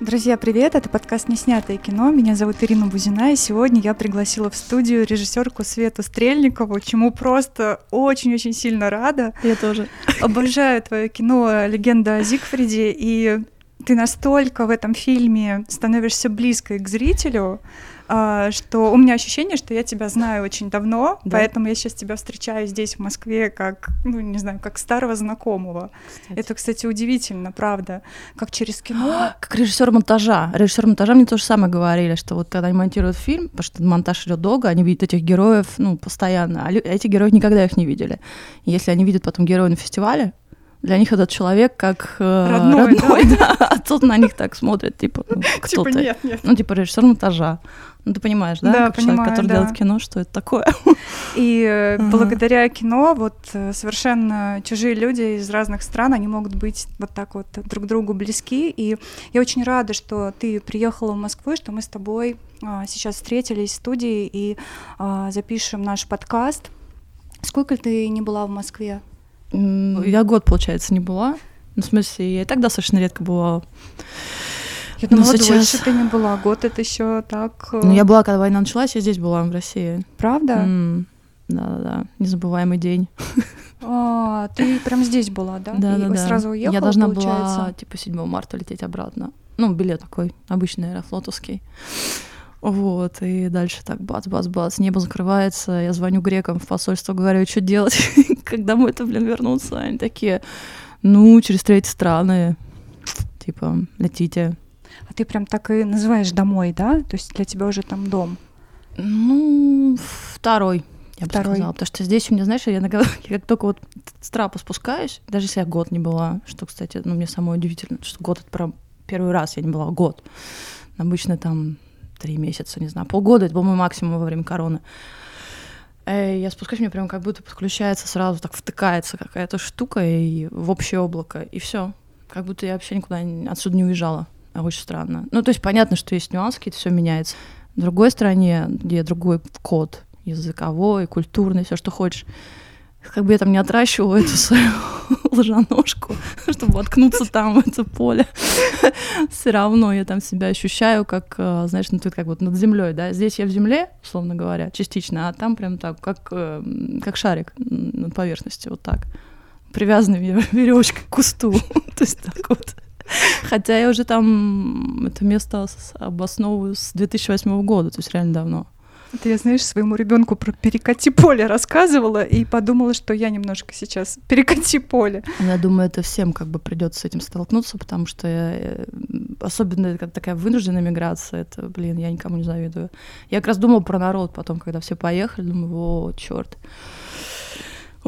Друзья, привет! Это подкаст «Неснятое кино». Меня зовут Ирина Бузина, и сегодня я пригласила в студию режиссерку Свету Стрельникову, чему просто очень-очень сильно рада. Я тоже. Обожаю твое кино «Легенда о Зигфриде», и ты настолько в этом фильме становишься близкой к зрителю, что у меня ощущение, что я тебя знаю очень давно, да. поэтому я сейчас тебя встречаю здесь, в Москве, как, ну, не знаю, как старого знакомого. Кстати. Это, кстати, удивительно, правда. Как через кино. Как режиссер монтажа. Режиссер монтажа мне то же самое говорили, что вот когда они монтируют фильм, потому что монтаж идет долго, они видят этих героев, ну, постоянно, а эти герои никогда их не видели. И если они видят потом героя на фестивале, для них этот человек как э, родной, родной да. да. А тут на них так смотрят, типа, ну, кто типа, ты? Нет, нет. Ну, типа, режиссер монтажа. Ну, ты понимаешь, да? Да, как понимаю, человек, который да. делает кино, что это такое. И uh-huh. благодаря кино вот э, совершенно чужие люди из разных стран, они могут быть вот так вот друг другу близки. И я очень рада, что ты приехала в Москву, что мы с тобой а, сейчас встретились в студии и а, запишем наш подкаст. Сколько ты не была в Москве? Я год, получается, не была. Ну, в смысле, я и так достаточно редко бывала. Я думала, сейчас... дольше ты не была. Год это еще так... Ну, я была, когда война началась, я здесь была, в России. Правда? Да-да-да. Незабываемый день. А, ты прям здесь была, да? Да, да, да. сразу уехала, Я должна получается? была, типа, 7 марта лететь обратно. Ну, билет такой, обычный аэрофлотовский. Вот, и дальше так бац-бац-бац, небо закрывается, я звоню грекам в посольство, говорю, что делать, когда мы это, блин, вернутся? Они такие, ну, через третьи страны, типа, летите. Ты прям так и называешь домой, да? То есть для тебя уже там дом? Ну, второй, я Второй. бы сказала. Потому что здесь у меня, знаешь, я, я как только вот с трапа спускаюсь, даже если я год не была, что, кстати, ну, мне самое удивительно, что год — это прям первый раз я не была, год. Обычно там три месяца, не знаю, полгода, это был мой максимум во время короны. Я спускаюсь, мне прям как будто подключается сразу, так втыкается какая-то штука и в общее облако, и все. Как будто я вообще никуда отсюда не уезжала. Очень странно. Ну, то есть понятно, что есть нюансы, какие-то все меняется. В другой стране, где другой код языковой, культурный, все, что хочешь, как бы я там не отращивала эту свою лжаножку, чтобы воткнуться там, в это поле. Все равно я там себя ощущаю, как, э, знаешь, ну, тут как вот над землей, да. Здесь я в земле, условно говоря, частично, а там прям так, как, э, как шарик над поверхностью, вот так. Привязанный веревочкой к кусту. То есть так вот. Хотя я уже там это место обосновываю с 2008 года, то есть реально давно. Это я, знаешь, своему ребенку про перекати поле рассказывала и подумала, что я немножко сейчас перекати поле. Я думаю, это всем как бы придется с этим столкнуться, потому что я, э, особенно как такая вынужденная миграция, это, блин, я никому не завидую. Я как раз думала про народ потом, когда все поехали, думаю, о, черт.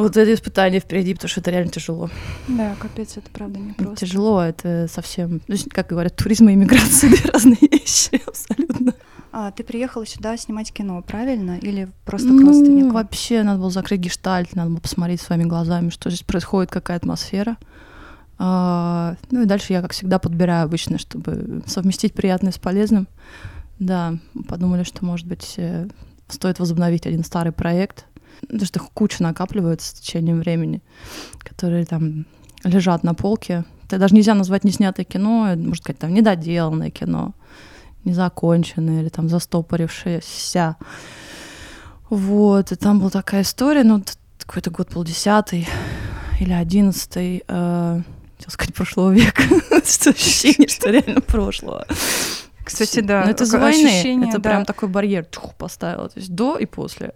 Вот это испытание впереди, потому что это реально тяжело. Да, капец, это правда не просто. Тяжело, это совсем, ну, как говорят, туризм и иммиграция — две разные вещи абсолютно. А, ты приехала сюда снимать кино, правильно? Или просто ну, к родственникам? вообще надо было закрыть гештальт, надо было посмотреть своими глазами, что здесь происходит, какая атмосфера. А, ну и дальше я, как всегда, подбираю обычно, чтобы совместить приятное с полезным. Да, подумали, что, может быть, э, стоит возобновить один старый проект, потому что куча накапливается с течением времени, которые там лежат на полке. Это даже нельзя назвать неснятое кино, можно сказать, там недоделанное кино незаконченные или там застопорившиеся. Вот, и там была такая история, ну, какой-то год был десятый или одиннадцатый, э, хотел сказать, прошлого века. Ощущение, что реально прошлого. Кстати, да. Но это за войны. Это прям такой барьер поставила. То есть до и после.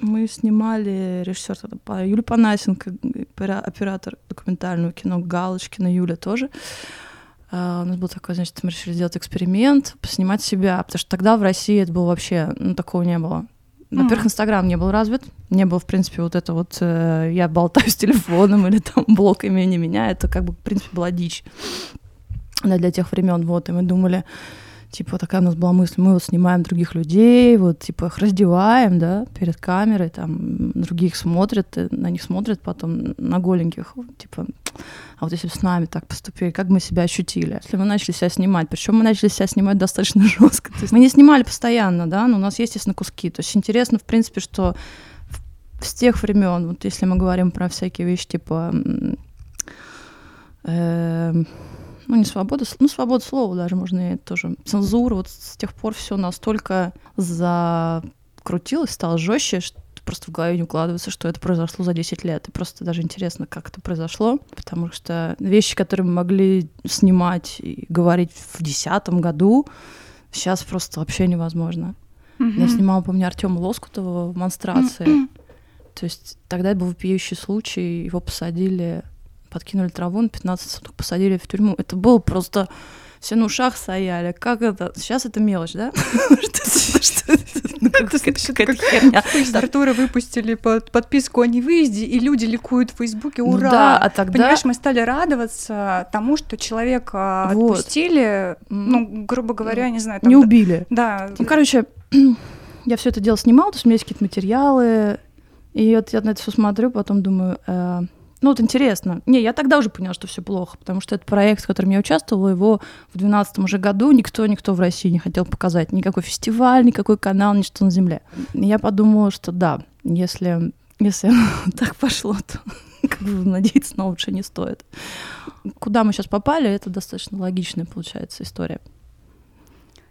Мы снимали режиссер тогда Юлия Панасенко, оператор документального кино Галочкина Юля тоже. Uh, у нас был такой, значит, мы решили сделать эксперимент, поснимать себя, потому что тогда в России это было вообще, ну, такого не было. Во-первых, Инстаграм не был развит, не было, в принципе, вот это вот э, я болтаю с телефоном или там блок имени меня, это как бы, в принципе, была дичь да, для тех времен, вот, и мы думали, типа, такая у нас была мысль, мы вот снимаем других людей, вот, типа, их раздеваем, да, перед камерой, там, других смотрят, на них смотрят потом, на голеньких, типа, а вот если бы с нами так поступили, как мы себя ощутили? Если мы начали себя снимать, причем мы начали себя снимать достаточно жестко. То есть мы не снимали постоянно, да, но у нас есть, естественно, куски. То есть интересно, в принципе, что с тех времен, вот если мы говорим про всякие вещи типа э, ну не свобода, ну свобода слова даже можно и тоже цензура. Вот с тех пор все настолько закрутилось, стало жестче, что просто в голове не укладывается, что это произошло за 10 лет. И просто даже интересно, как это произошло, потому что вещи, которые мы могли снимать и говорить в 2010 году, сейчас просто вообще невозможно. Mm-hmm. Я снимала, помню, Артема Лоскутова в «Монстрации». Mm-hmm. То есть тогда был вопиющий случай, его посадили, подкинули траву на 15 суток, посадили в тюрьму. Это было просто все на ушах стояли. Как это? Сейчас это мелочь, да? Какая-то херня. Артура выпустили подписку о невыезде, и люди ликуют в Фейсбуке. Ну Ура! Да, а тогда... Понимаешь, мы стали радоваться тому, что человека отпустили, ну, грубо говоря, не знаю. Не убили. Да. Ну, короче, я все это дело снимала, то есть у меня есть какие-то материалы, и вот я на это все смотрю, потом думаю, э, ну вот интересно. Не, я тогда уже поняла, что все плохо, потому что этот проект, в котором я участвовала, его в 2012 уже году никто, никто в России не хотел показать. Никакой фестиваль, никакой канал, ничто на земле. Я подумала, что да, если, если так пошло, то как бы надеяться на лучше не стоит. Куда мы сейчас попали, это достаточно логичная получается история.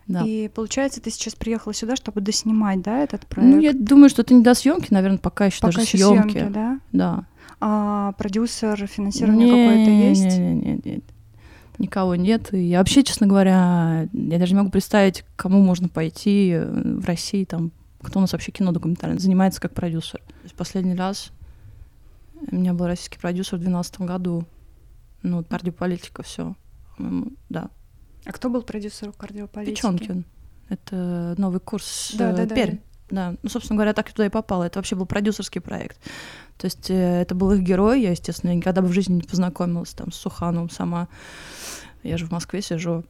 Да. И получается, ты сейчас приехала сюда, чтобы доснимать, да, этот проект? Ну, я думаю, что это не до съемки, наверное, пока еще пока даже еще съемки. съемки, да? Да. А продюсер, финансирование какое-то есть? Нет, нет, нет, нет. Никого нет. И вообще, честно говоря, я даже не могу представить, кому можно пойти э, в России, там, кто у нас вообще кино документально занимается как продюсер. То есть последний раз у меня был российский продюсер в 2012 году. Ну, кардиополитика, все. Да. А кто был продюсером кардиополитики? Печенкин. Это новый курс да, э, да, да. Пермь да. Ну, собственно говоря, так я туда и попала. Это вообще был продюсерский проект. То есть э, это был их герой. Я, естественно, никогда бы в жизни не познакомилась там с Сухановым сама. Я же в Москве сижу.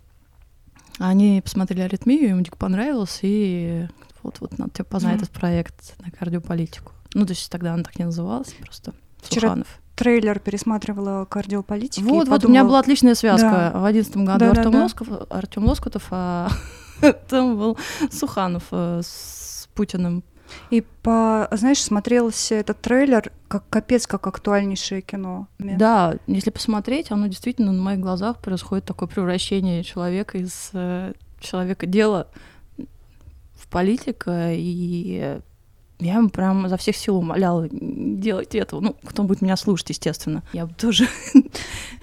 Они посмотрели аритмию, им дико понравилось, и вот, вот надо тебе познать mm. этот проект на кардиополитику. Ну, то есть тогда он так не назывался, просто Вчера Суханов. трейлер пересматривала кардиополитику. Вот, вот, подумала... у меня была отличная связка. Да. В одиннадцатом году да, Артем, да, да. Лосков, Артем Лоскутов, а там был Суханов э, с Путиным. И по, знаешь, смотрелся этот трейлер как капец, как актуальнейшее кино. Да, если посмотреть, оно действительно на моих глазах происходит такое превращение человека из э, человека дела в политика, и я ему прям за всех сил умоляла делать этого. Ну, кто будет меня слушать, естественно. Я бы тоже.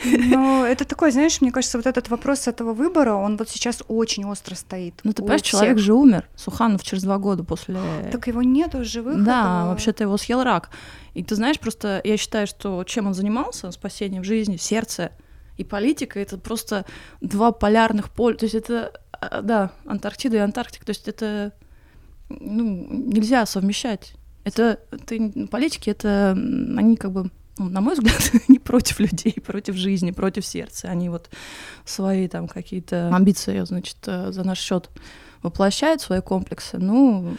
Но это такой, знаешь, мне кажется, вот этот вопрос этого выбора, он вот сейчас очень остро стоит. Ну, ты понимаешь, человек же умер. Суханов через два года после... Так его нету живых. Да, вообще-то его съел рак. И ты знаешь, просто я считаю, что чем он занимался, спасением жизни, сердце и политика, это просто два полярных поля. То есть это, а, да, Антарктида и Антарктика. То есть это ну, нельзя совмещать. Это, это политики, это они как бы, ну, на мой взгляд, не против людей, против жизни, против сердца. Они вот свои там какие-то амбиции, значит, э, за наш счет воплощают свои комплексы. Ну,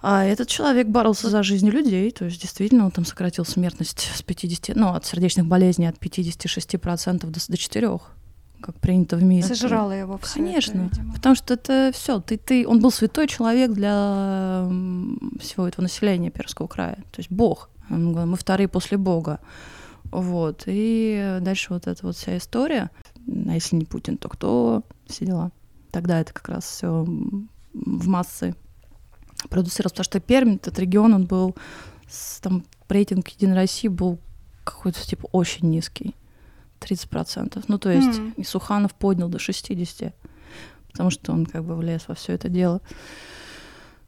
а этот человек боролся за жизнь людей, то есть действительно он там сократил смертность с 50, ну, от сердечных болезней от 56% до, до 4% как принято в мире. Сожрала его все Конечно, это, потому что это все. Ты, ты, он был святой человек для всего этого населения Перского края, то есть Бог. Мы вторые после Бога. Вот. И дальше вот эта вот вся история. А если не Путин, то кто? Все дела. Тогда это как раз все в массы продуцировалось, потому что Пермь, этот регион, он был, там рейтинг Единой России был какой-то типа очень низкий. 30%. Ну, то есть mm. и Суханов поднял до 60%, потому что он как бы влез во все это дело.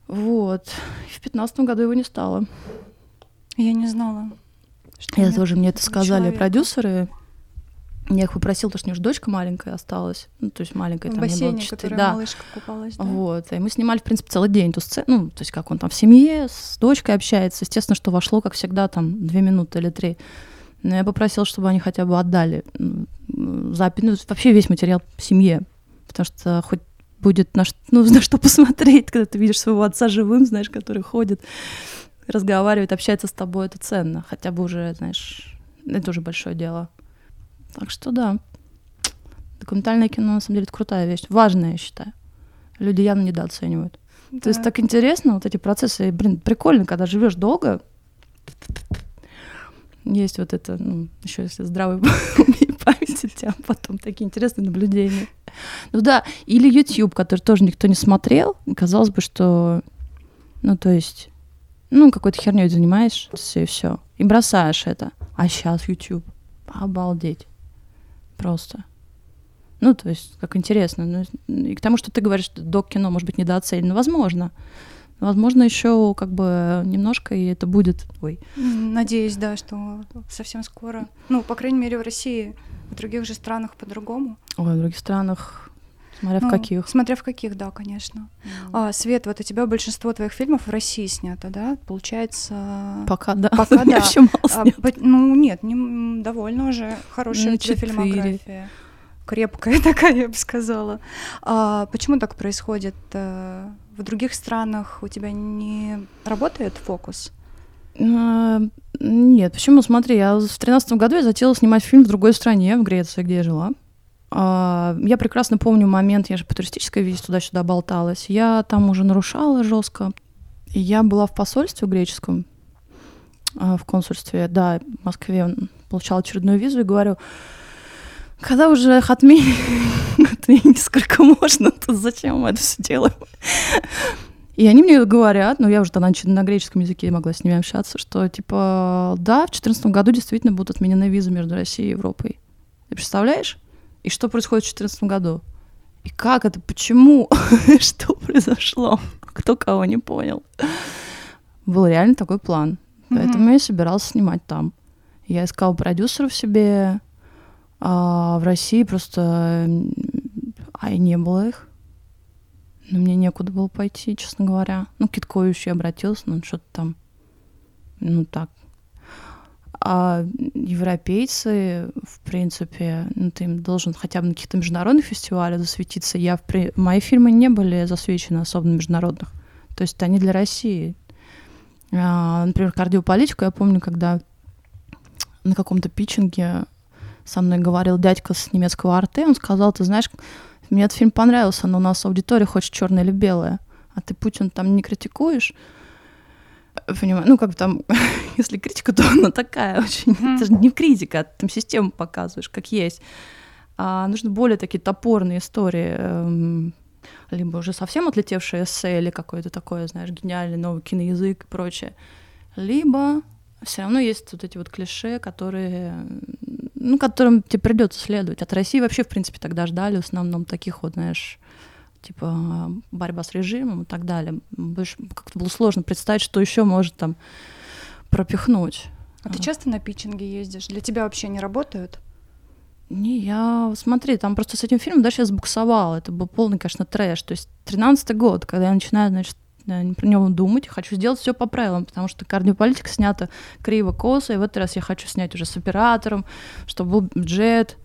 Вот. И в пятнадцатом году его не стало. Я не знала. Что Я тоже, мне это сказали человека. продюсеры. Я их попросила, потому что у них же дочка маленькая осталась. Ну, то есть маленькая, в там бассейне, было 4. Да. малышка купалась, да? Вот. И мы снимали, в принципе, целый день ту сцену. Ну, то есть как он там в семье, с дочкой общается. Естественно, что вошло, как всегда, там, две минуты или три. Но я попросила, чтобы они хотя бы отдали запись, ну, вообще весь материал семье, потому что хоть будет на, ну, на что посмотреть, когда ты видишь своего отца живым, знаешь, который ходит, разговаривает, общается с тобой, это ценно. Хотя бы уже, знаешь, это уже большое дело. Так что да, документальное кино, на самом деле, это крутая вещь, важная, я считаю. Люди явно недооценивают. Да. То есть так интересно, вот эти процессы, блин, прикольно, когда живешь долго, есть вот это, ну, еще если здравый память у тебя, потом такие интересные наблюдения. Ну да, или YouTube, который тоже никто не смотрел. Казалось бы, что, ну, то есть, ну, какой-то херней занимаешься и все. И бросаешь это. А сейчас YouTube. Обалдеть. Просто. Ну, то есть, как интересно. Ну, и к тому, что ты говоришь, док-кино может быть недооценено. Возможно. Возможно, еще как бы немножко, и это будет. Ой. Надеюсь, да, что совсем скоро. Ну, по крайней мере, в России, в других же странах по-другому. Ой, в других странах. Смотря ну, в каких. Смотря в каких, да, конечно. Mm. А, Свет, вот у тебя большинство твоих фильмов в России снято, да? Получается... Пока, да. Пока, да. Еще мало а, ну, нет, не, довольно уже хорошая ну, у тебя фильмография крепкая такая, я бы сказала. А почему так происходит? Э, в других странах у тебя не работает фокус? А, нет, почему? Смотри, я в тринадцатом году я затеяла снимать фильм в другой стране, в Греции, где я жила. А, я прекрасно помню момент, я же по туристической визе туда-сюда болталась. Я там уже нарушала жестко. Я была в посольстве греческом, а, в консульстве, да, в Москве, получала очередную визу и говорю, когда уже их отменить, сколько можно, то зачем мы это все делаем? И они мне говорят, ну я уже тогда на греческом языке могла с ними общаться, что типа, да, в 2014 году действительно будут отменены визы между Россией и Европой. Ты представляешь? И что происходит в 2014 году? И как это? Почему? что произошло? Кто кого не понял? Был реально такой план. Поэтому я собиралась снимать там. Я искала продюсеров себе, а в России просто... А и не было их. Но мне некуда было пойти, честно говоря. Ну, к я обратилась, но что-то там... Ну, так. А европейцы, в принципе, ну, ты им должен хотя бы на каких-то международных фестивалях засветиться. Я в при... Мои фильмы не были засвечены особо на международных. То есть они для России. А, например, кардиополитику я помню, когда на каком-то питчинге со мной говорил дядька с немецкого арты, он сказал, ты знаешь, мне этот фильм понравился, но у нас аудитория хочет черное или белое, а ты Путин там не критикуешь, понимаю, ну как бы там, если критика, то она такая очень, mm-hmm. это же не критика, ты там систему показываешь, как есть. А нужны более такие топорные истории, эм, либо уже совсем отлетевшее эссе, или какое-то такое, знаешь, гениальный новый киноязык и прочее, либо все равно есть вот эти вот клише, которые ну, которым тебе придется следовать. От России вообще, в принципе, тогда ждали в основном таких вот, знаешь, типа борьба с режимом и так далее. Больше как-то было сложно представить, что еще может там пропихнуть. А ты часто на питчинге ездишь? Для тебя вообще не работают? Не, я, смотри, там просто с этим фильмом дальше я сбуксовала. Это был полный, конечно, трэш. То есть тринадцатый год, когда я начинаю, значит, про него думать, хочу сделать все по правилам, потому что кардиополитика снята криво косо, и в этот раз я хочу снять уже с оператором, чтобы был бюджет,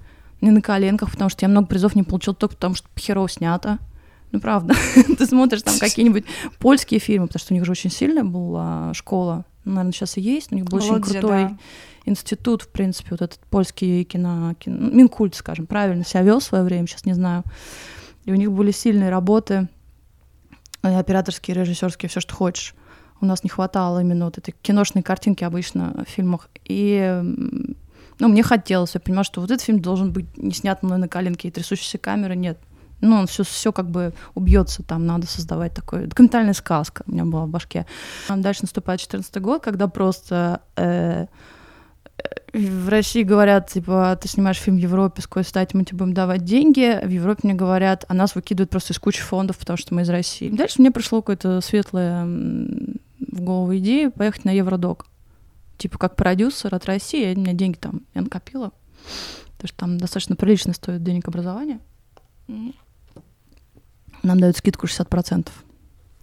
не на коленках, потому что я много призов не получил только потому, что херово снято. Ну, правда. Ты смотришь там какие-нибудь польские фильмы, потому что у них же очень сильная была школа. Ну, наверное, сейчас и есть. У них был очень крутой да. институт, в принципе, вот этот польский кино, кино... Минкульт, скажем, правильно себя вел в свое время, сейчас не знаю. И у них были сильные работы операторские, режиссерские, все, что хочешь. У нас не хватало именно вот этой киношной картинки обычно в фильмах. И ну, мне хотелось, я понимала, что вот этот фильм должен быть не снят мной на коленке и трясущейся камеры, нет. Ну, он все, все как бы убьется, там надо создавать такой документальная сказка у меня была в башке. Дальше наступает 14 год, когда просто э, в России говорят, типа, ты снимаешь фильм в Европе, с какой стати мы тебе будем давать деньги. В Европе мне говорят, а нас выкидывают просто из кучи фондов, потому что мы из России. Дальше мне пришло какое-то светлое в голову идея поехать на Евродок. Типа, как продюсер от России, у меня деньги там я накопила. Потому что там достаточно прилично стоит денег образования. Нам дают скидку 60%.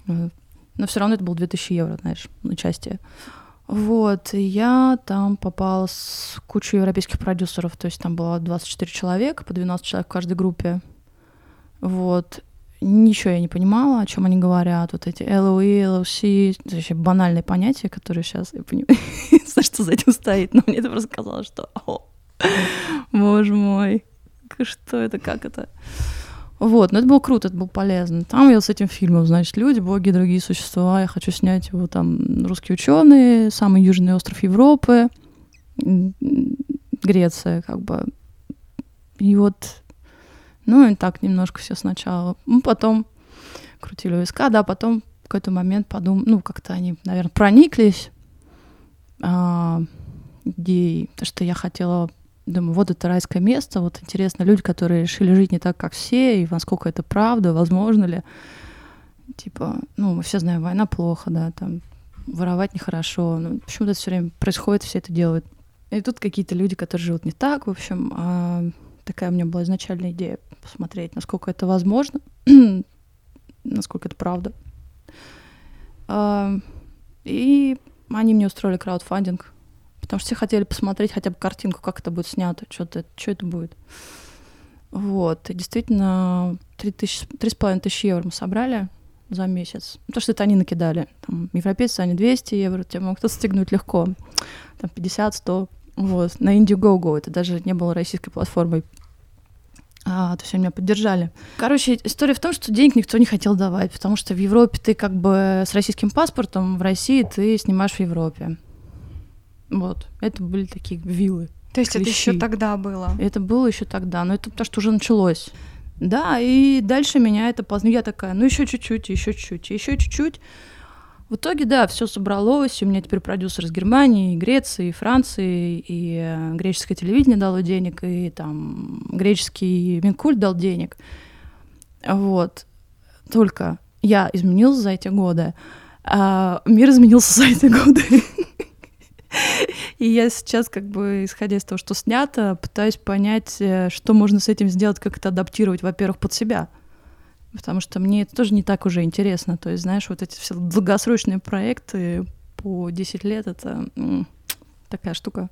Но все равно это было 2000 евро, знаешь, на участие. Вот, я там попала с кучей европейских продюсеров, то есть там было 24 человека, по 12 человек в каждой группе. Вот. Ничего я не понимала, о чем они говорят. Вот эти LOE, LOC, это вообще банальные понятия, которые сейчас я понимаю, что за этим стоит. Но мне это просто казалось, что, о, боже мой, что это, как это? Вот, но это было круто, это было полезно. Там я с этим фильмом, значит, люди, боги, другие существа. Я хочу снять его там русские ученые, самый южный остров Европы. Греция, как бы. И вот, ну, и так немножко все сначала. Ну, потом крутили виска, да, потом в какой-то момент подумал, ну, как-то они, наверное, прониклись а, идеей, то, что я хотела Думаю, вот это райское место, вот интересно, люди, которые решили жить не так, как все, и насколько это правда, возможно ли. Типа, ну, мы все знаем, война плохо, да, там, воровать нехорошо. Ну, почему-то все время происходит, все это делают. И тут какие-то люди, которые живут не так, в общем, а, такая у меня была изначальная идея посмотреть, насколько это возможно, насколько это правда. А, и они мне устроили краудфандинг, потому что все хотели посмотреть хотя бы картинку, как это будет снято, что-то, что это будет. Вот, и действительно, три с половиной тысячи евро мы собрали за месяц. То, что это они накидали. Там, европейцы, они 200 евро, тебе могут отстегнуть легко. Там 50-100. Вот. На Indiegogo это даже не было российской платформой. А, то есть они меня поддержали. Короче, история в том, что денег никто не хотел давать, потому что в Европе ты как бы с российским паспортом, в России ты снимаешь в Европе. Вот. Это были такие виллы. То есть клещи. это еще тогда было? Это было еще тогда, но это потому что уже началось. Да, и дальше меня это поздно. Я такая, ну еще чуть-чуть, еще чуть-чуть, еще чуть-чуть. В итоге, да, все собралось. У меня теперь продюсер из Германии, и Греции, и Франции, и э, греческое телевидение дало денег, и там греческий Минкульт дал денег. Вот. Только я изменилась за эти годы, а мир изменился за эти годы. И я сейчас, как бы, исходя из того, что снято, пытаюсь понять, э, что можно с этим сделать, как это адаптировать, во-первых, под себя. Потому что мне это тоже не так уже интересно. То есть, знаешь, вот эти все долгосрочные проекты по 10 лет — это такая штука.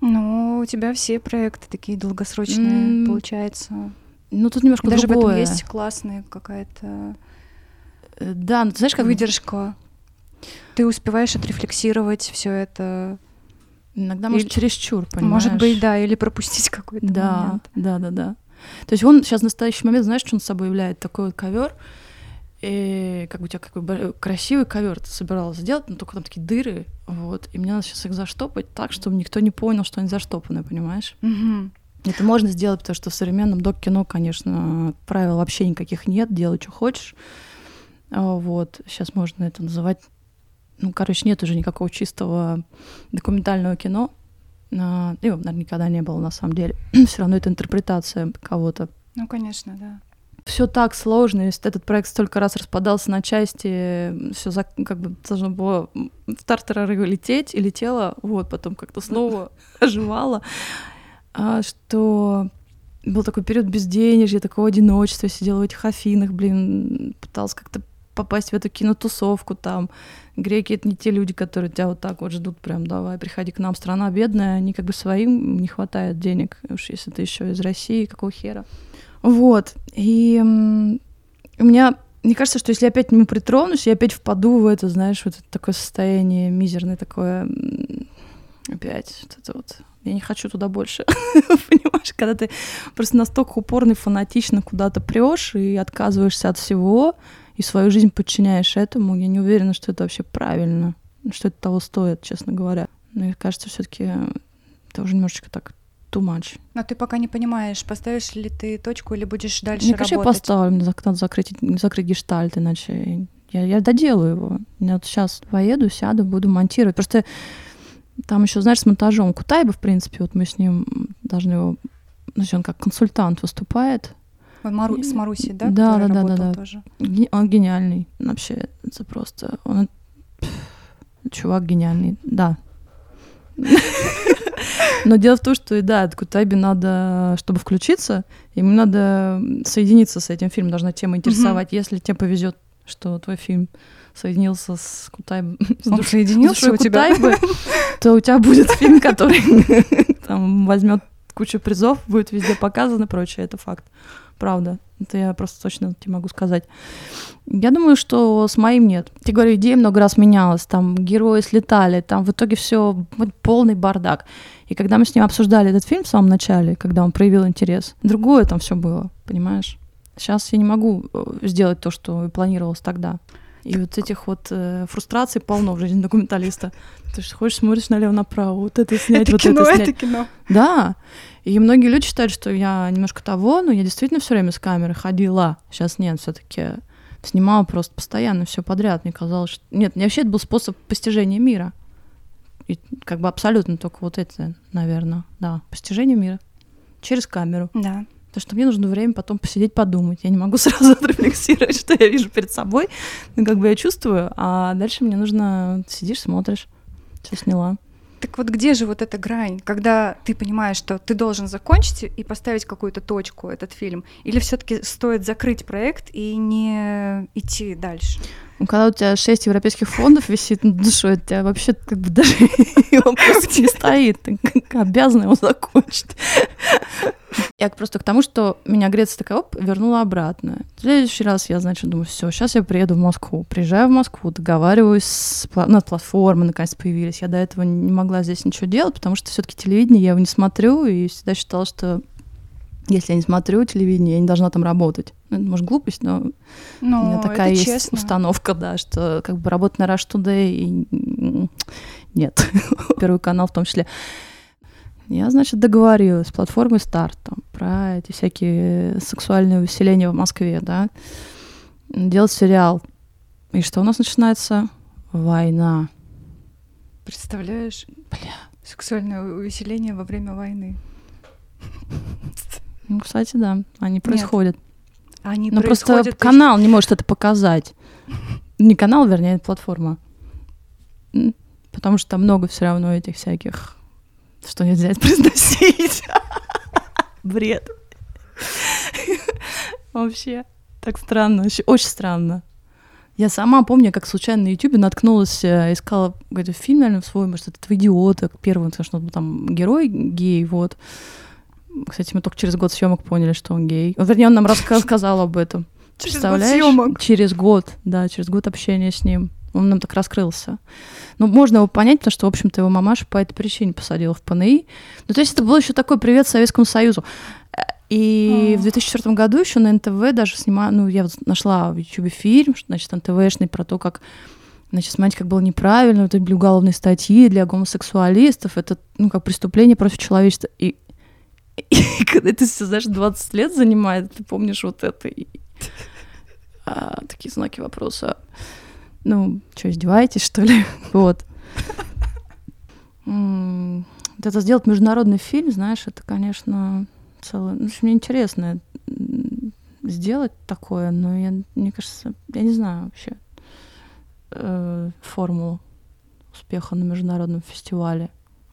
Ну, у тебя все проекты такие долгосрочные, mm. получается. Ну, тут немножко Даже другое. в этом есть классная какая-то... Э, да, ну, ты знаешь, как... Выдержка. Ты успеваешь отрефлексировать все это. Иногда, может, или, чересчур, понимаешь? Может быть, да, или пропустить какой-то да, момент. Да, да, да. То есть он сейчас в настоящий момент, знаешь, что он с собой являет? Такой вот ковер, и как бы у тебя какой красивый ковер ты собиралась сделать, но только там такие дыры, вот, и мне надо сейчас их заштопать так, чтобы никто не понял, что они заштопаны, понимаешь? Угу. Это можно сделать, потому что в современном док-кино, конечно, правил вообще никаких нет, делай, что хочешь. Вот, сейчас можно это называть ну, короче, нет уже никакого чистого документального кино. А, его, наверное, никогда не было на самом деле. Все равно это интерпретация кого-то. Ну, конечно, да. Все так сложно, если этот проект столько раз распадался на части, все как бы должно было в тартарары лететь и летело, вот, потом как-то снова оживало, а, что был такой период безденежья, такого одиночества, сидела в этих Афинах, блин, пыталась как-то попасть в эту кинотусовку там. Греки — это не те люди, которые тебя вот так вот ждут, прям, давай, приходи к нам, страна бедная, они как бы своим не хватает денег, уж если ты еще из России, какого хера. Вот, и у меня мне кажется, что если я опять нему притронусь, я опять впаду в это, знаешь, вот это такое состояние мизерное, такое опять вот это вот. Я не хочу туда больше. Понимаешь, когда ты просто настолько упорно и фанатично куда-то прешь и отказываешься от всего, и свою жизнь подчиняешь этому, я не уверена, что это вообще правильно, что это того стоит, честно говоря. Мне кажется, все таки это уже немножечко так too much. Но ты пока не понимаешь, поставишь ли ты точку или будешь дальше Мне, работать? я поставлю, мне надо закрыть, закрыть гештальт, иначе я, я доделаю его. Я вот сейчас поеду, сяду, буду монтировать. Просто там еще, знаешь, с монтажом Кутайба, в принципе, вот мы с ним должны его... Значит, он как консультант выступает, Мару... С Марусей, да? Да, да, да, да, да. Тоже. Он гениальный. Вообще, это просто. Он чувак гениальный, да. Но дело в том, что, да, Кутайбе надо, чтобы включиться, ему надо соединиться с этим фильмом, должна тема интересовать. Mm-hmm. Если тебе повезет, что твой фильм соединился с Кутайбе, Он соединился у тебя? Кутайбы, то у тебя будет фильм, который там возьмет кучу призов, будет везде показан и прочее, это факт правда. Это я просто точно тебе могу сказать. Я думаю, что с моим нет. Я говорю, идея много раз менялась, там герои слетали, там в итоге все полный бардак. И когда мы с ним обсуждали этот фильм в самом начале, когда он проявил интерес, другое там все было, понимаешь? Сейчас я не могу э, сделать то, что планировалось тогда. И вот этих вот э, фрустраций полно в жизни документалиста. Ты же ходишь, смотришь налево-направо, вот это снять, это вот кино, это снять. это кино. Да. И многие люди считают, что я немножко того, но я действительно все время с камерой ходила. Сейчас нет, все-таки снимала просто постоянно все подряд. Мне казалось, что... Нет, вообще это был способ постижения мира. И как бы абсолютно только вот это, наверное, да, постижение мира через камеру. Да. Потому что мне нужно время потом посидеть, подумать. Я не могу сразу отрефлексировать, что я вижу перед собой, ну, как бы я чувствую, а дальше мне нужно сидишь, смотришь, все сняла. Так вот где же вот эта грань, когда ты понимаешь, что ты должен закончить и поставить какую-то точку этот фильм, или все-таки стоит закрыть проект и не идти дальше? Ну, когда у тебя шесть европейских фондов висит над душой, у тебя вообще как бы даже его просто не стоит. Ты как обязан его закончить. Я просто к тому, что меня Греция такая, оп, вернула обратно. В следующий раз я, значит, думаю, все, сейчас я приеду в Москву. Приезжаю в Москву, договариваюсь, с, ну, платформы наконец появились. Я до этого не могла здесь ничего делать, потому что все таки телевидение я его не смотрю, и всегда считала, что если я не смотрю телевидение, я не должна там работать. Ну, это, может, глупость, но Ну, у меня такая есть честно. установка, да, что как бы работать на Rush Today и нет, Первый канал в том числе. Я, значит, договорилась с платформой Старт там, про эти всякие сексуальные увеселения в Москве, да, делать сериал. И что у нас начинается? Война. Представляешь? Бля. Сексуальное увеселение во время войны. Ну, кстати, да, они происходят. Они Но просто происходят канал не может это показать. Не канал, вернее, платформа. М, Потому что там много все равно этих всяких, что нельзя произносить. Бред. Вообще. Так странно, очень странно. Я сама помню, как случайно на Ютубе наткнулась, э, искала какой-то фильм, наверное, свой, может, это «Два идиота», первый, потому что ну, там герой гей, вот. Кстати, мы только через год съемок поняли, что он гей. Ну, Вернее, он нам рассказал об этом. Через год Представляешь? съемок. Через год, да, через год общения с ним. Он нам так раскрылся. Ну, можно его понять, потому что, в общем-то, его мамаша по этой причине посадила в ПНИ. Ну, то есть это был еще такой привет Советскому Союзу. И А. в 2004 году еще на НТВ даже снимала, ну, я вот нашла в Ютубе фильм, что, значит, НТВшный про то, как Значит, смотрите, как было неправильно, вот эти уголовные статьи для гомосексуалистов, это, ну, как преступление против человечества. И, и когда это все, знаешь, 20 лет занимает, ты помнишь вот это, и, а, такие знаки вопроса. Ну, что, издеваетесь, что ли? Вот. Это сделать международный фильм, знаешь, это, конечно, целое... Ну, мне интересно сделать такое, но я, мне кажется, я не знаю вообще э, формулу успеха на международном фестивале,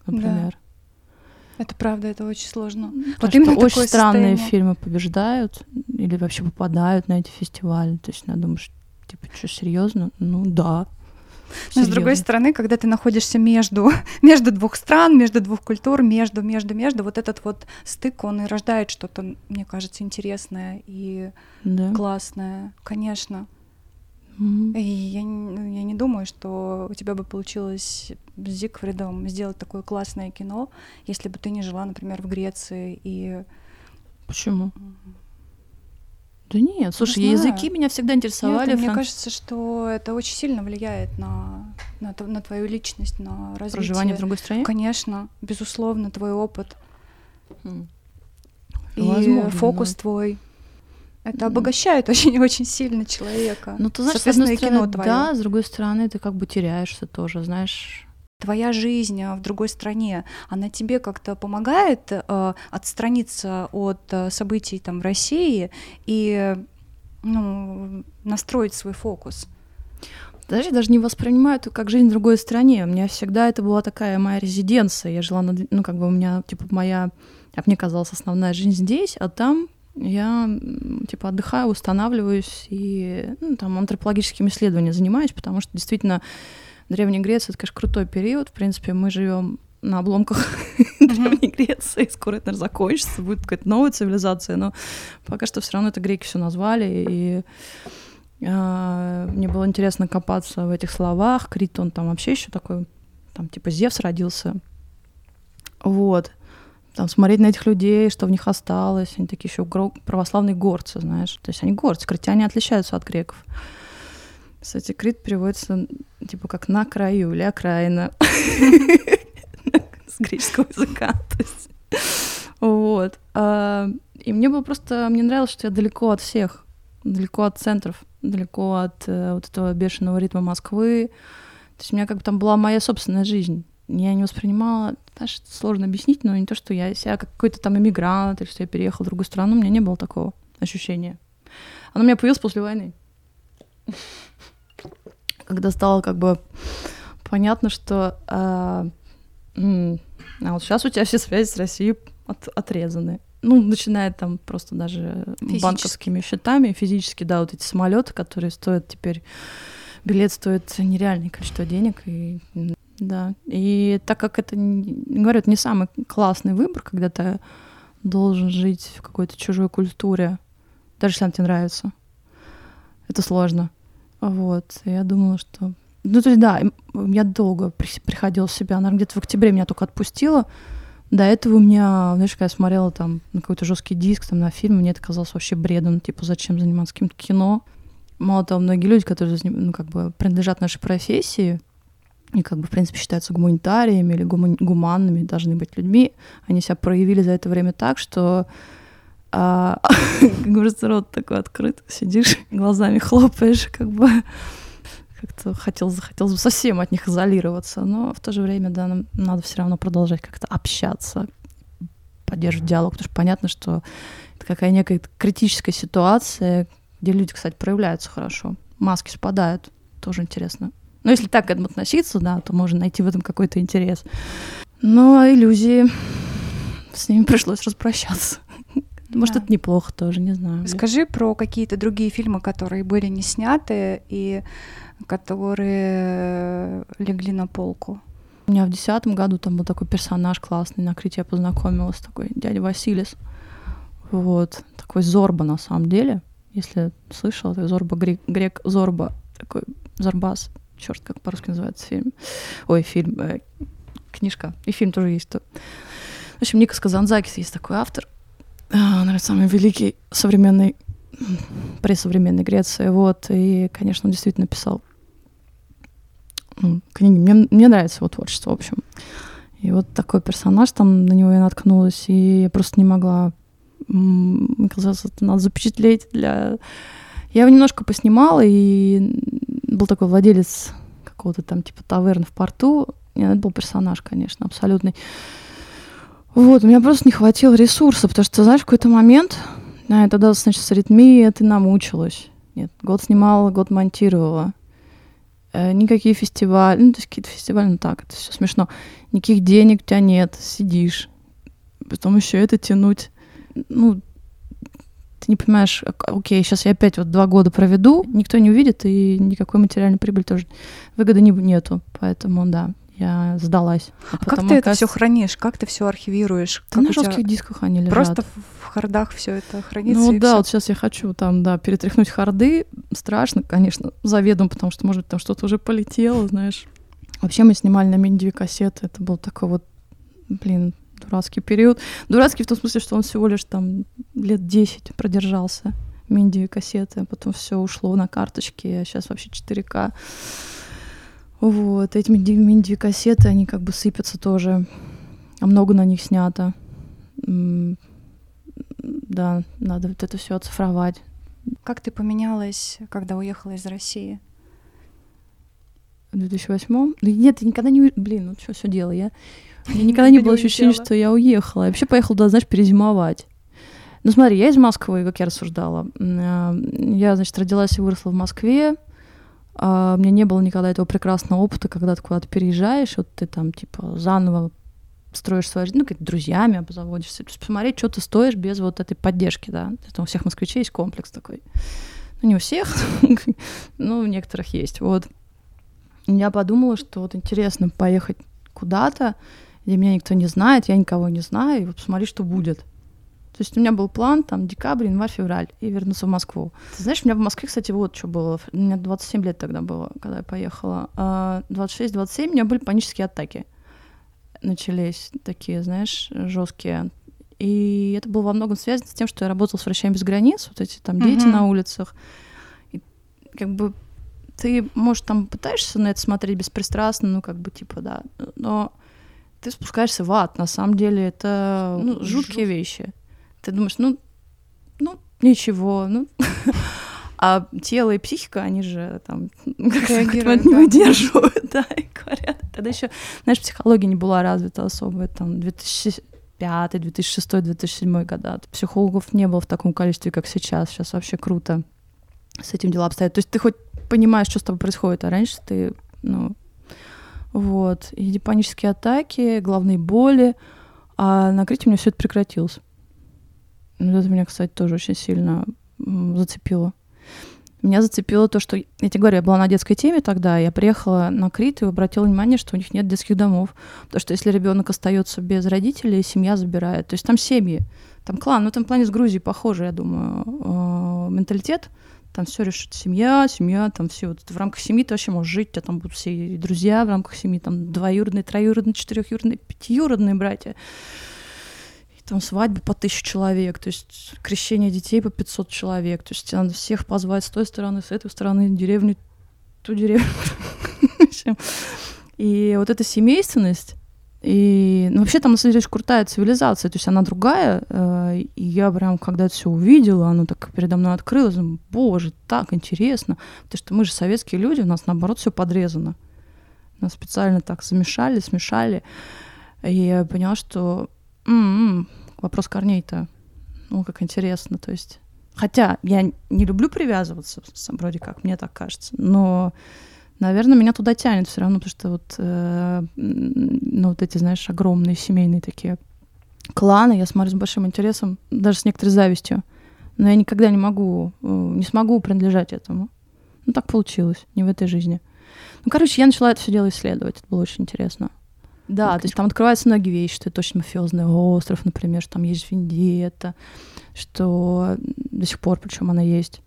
например. Это правда, это очень сложно. Потому Вот именно очень такое странные состояние. фильмы побеждают или вообще попадают на эти фестивали. То есть надо думаешь, типа, что, серьезно? Ну да. Но с другой стороны, когда ты находишься между, между двух стран, между двух культур, между, между, между, вот этот вот стык, он и рождает что-то, мне кажется, интересное и Да. классное, конечно. И я, не- ну, я не думаю, что у тебя бы получилось с Зигфридом сделать такое классное кино, если бы ты не жила, например, в Греции и Почему? Да нет, слушай, знаю. языки меня всегда интересовали. Нет, мне кажется, что это очень сильно влияет на, на, на твою личность, на развитие. Проживание в другой стране? Конечно, безусловно, твой опыт М. и Возможно, фокус да. твой. Это обогащает очень-очень сильно человека. Ну, ты знаешь, с одной стороны, кино твое. да, с другой стороны, ты как бы теряешься тоже, знаешь. Твоя жизнь а, в другой стране, она тебе как-то помогает э, отстраниться от э, событий там в России и ну, настроить свой фокус. Знаешь, я даже не воспринимаю это как жизнь в другой стране. У меня всегда это была такая моя резиденция. Я жила, на, ну, как бы у меня, типа, моя, как мне казалось, основная жизнь здесь, а там я, типа, отдыхаю, устанавливаюсь и, ну, там, антропологическими исследованиями занимаюсь, потому что действительно Древняя Греция — это, конечно, крутой период. В принципе, мы живем на обломках Древней Греции. Скоро это, наверное, закончится, будет какая-то новая цивилизация, но пока что все равно это греки все назвали, и а, мне было интересно копаться в этих словах. Крит, он там вообще еще такой, там типа Зевс родился. Вот. Там смотреть на этих людей, что в них осталось. Они такие еще православные горцы, знаешь. То есть они горцы. Критяне отличаются от греков. Кстати, Крит переводится типа как на краю или окраина с греческого языка. Вот. А, и мне было просто, мне нравилось, что я далеко от всех, далеко от центров, далеко от э, вот этого бешеного ритма Москвы. То есть у меня как бы там была моя собственная жизнь. Я не воспринимала, знаешь, сложно объяснить, но не то, что я себя как какой-то там иммигрант, или что я переехал в другую страну, у меня не было такого ощущения. Оно у меня появилось после войны. Когда стало как бы понятно, что а, а вот сейчас у тебя все связи с Россией от, отрезаны. Ну, начиная там просто даже банковскими счетами, физически, да, вот эти самолеты, которые стоят теперь, билет стоит нереальное количество денег, и да. И так как это, говорят, не самый классный выбор, когда ты должен жить в какой-то чужой культуре, даже если она тебе нравится, это сложно. Вот. я думала, что... Ну, то есть, да, я долго приходила в себя. Наверное, где-то в октябре меня только отпустила. До этого у меня, знаешь, когда я смотрела там на какой-то жесткий диск, там на фильм, мне это казалось вообще бредом. Типа, зачем заниматься каким-то кино? Мало того, многие люди, которые ну, как бы принадлежат нашей профессии, и как бы, в принципе, считаются гуманитариями или гуманными, должны быть людьми, они себя проявили за это время так, что а, рот такой открыт, сидишь, глазами хлопаешь, как бы. Как-то хотел, захотелось бы совсем от них изолироваться, но в то же время, да, нам надо все равно продолжать как-то общаться, поддерживать диалог, потому что понятно, что это какая некая критическая ситуация, где люди, кстати, проявляются хорошо, маски спадают, тоже интересно. Но если так к этому относиться, да, то можно найти в этом какой-то интерес. Но ну, а иллюзии, с ними пришлось распрощаться. Может, да. это неплохо тоже, не знаю. Скажи про какие-то другие фильмы, которые были не сняты и которые легли на полку. У меня в десятом году там был такой персонаж классный, на Крите я познакомилась, такой дядя Василис. Вот, такой Зорба на самом деле, если слышал, это Зорба, грек, грек Зорба, такой Зорбас, черт, как по-русски называется фильм. Ой, фильм, э, книжка, и фильм тоже есть. В общем, Никос Казанзакис есть такой автор, а, наверное, самый великий современный при современной Греции, вот, и, конечно, он действительно писал книги. Мне, мне нравится его творчество, в общем. И вот такой персонаж, там на него я наткнулась, и я просто не могла... Мне казалось, это надо запечатлеть для... Я его немножко поснимала, и был такой владелец какого-то там типа таверн в порту. И это был персонаж, конечно, абсолютный. Вот, у меня просто не хватило ресурса, потому что, знаешь, в какой-то момент, да, я тогда, значит, с аритмией ты намучилась. Нет, год снимала, год монтировала. Э, никакие фестивали, ну, то есть какие-то фестивали, ну так, это все смешно. Никаких денег у тебя нет, сидишь. Потом еще это тянуть. Ну, ты не понимаешь, окей, сейчас я опять вот два года проведу, никто не увидит, и никакой материальной прибыли тоже выгоды не, нету. Поэтому, да, я сдалась. А, а как ты это все хранишь? Как ты все архивируешь? Да на жестких дисках они лежат. Просто в хардах все это хранится. Ну да, всё? вот сейчас я хочу там, да, перетряхнуть харды. Страшно, конечно, заведомо, потому что, может быть, там что-то уже полетело, знаешь. Вообще мы снимали на мини кассеты. Это был такой вот, блин, дурацкий период. Дурацкий в том смысле, что он всего лишь там лет 10 продержался. Мини кассеты, а потом все ушло на карточки, а сейчас вообще 4К. Вот, эти мини-кассеты, они как бы сыпятся тоже, а много на них снято. Да, надо вот это все оцифровать. Как ты поменялась, когда уехала из России? В 2008 Нет, я никогда не... Блин, ну что, все дело, я... У меня никогда не было ощущения, что я уехала. Я вообще поехала туда, знаешь, перезимовать. Ну смотри, я из Москвы, как я рассуждала. А, я, значит, родилась и выросла в Москве. Uh, у меня не было никогда этого прекрасного опыта, когда ты куда-то переезжаешь, вот ты там, типа, заново строишь свою жизнь, ну, как друзьями обзаводишься, посмотреть, что ты стоишь без вот этой поддержки, да. Это у всех москвичей есть комплекс такой. Ну, не у всех, но у некоторых есть. Вот. Я подумала, что вот интересно поехать куда-то, где меня никто не знает, я никого не знаю, и вот посмотри, что будет. То есть у меня был план там декабрь, январь, февраль и вернуться в Москву. Ты знаешь, у меня в Москве, кстати, вот что было. У меня 27 лет тогда было, когда я поехала. 26-27 у меня были панические атаки. Начались такие, знаешь, жесткие. И это было во многом связано с тем, что я работала с врачами без границ, вот эти там дети mm-hmm. на улицах. И как бы ты, может, там пытаешься на это смотреть беспристрастно, ну, как бы, типа, да, но ты спускаешься в ад. На самом деле это ну, жуткие Жут... вещи. Ты думаешь, ну, ну, ничего, ну... А тело и психика, они же там как не выдерживают, да, и говорят. Тогда еще, знаешь, психология не была развита особо, там, 2005, 2006, 2007 года. Психологов не было в таком количестве, как сейчас. Сейчас вообще круто с этим дела обстоят. То есть ты хоть понимаешь, что с тобой происходит, а раньше ты, ну, вот. И панические атаки, головные боли. А на Крите у меня все это прекратилось. Это меня, кстати, тоже очень сильно зацепило. Меня зацепило то, что, я тебе говорю, я была на детской теме тогда, я приехала на Крит и обратила внимание, что у них нет детских домов. Потому что если ребенок остается без родителей, семья забирает. То есть там семьи, там клан, ну в плане с Грузией похоже, я думаю, э, менталитет там все решит семья, семья, там все. Вот в рамках семьи ты вообще можешь жить, у тебя там будут все друзья в рамках семьи, там двоюродные, троюродные, четырехюродные, пятиюродные братья. И там свадьбы по тысячу человек, то есть крещение детей по 500 человек, то есть тебе надо всех позвать с той стороны, с этой стороны, деревню, ту деревню. И вот эта семейственность, и ну, вообще там, на самом деле, очень крутая цивилизация, то есть она другая. Э, и я прям, когда это все увидела, оно так передо мной открылось, думаю, боже, так интересно. Потому что мы же советские люди, у нас, наоборот, все подрезано. Нас специально так замешали, смешали. И я поняла, что м-м, вопрос корней-то, ну, как интересно, то есть... Хотя я не люблю привязываться, вроде как, мне так кажется, но наверное, меня туда тянет все равно, потому что вот, э, ну, вот эти, знаешь, огромные семейные такие кланы, я смотрю с большим интересом, даже с некоторой завистью. Но я никогда не могу, э, не смогу принадлежать этому. Ну, так получилось, не в этой жизни. Ну, короче, я начала это все дело исследовать, это было очень интересно. Да, вот, то есть там открываются многие вещи, что это очень мафиозный остров, например, что там есть вендетта, что до сих пор, причем она есть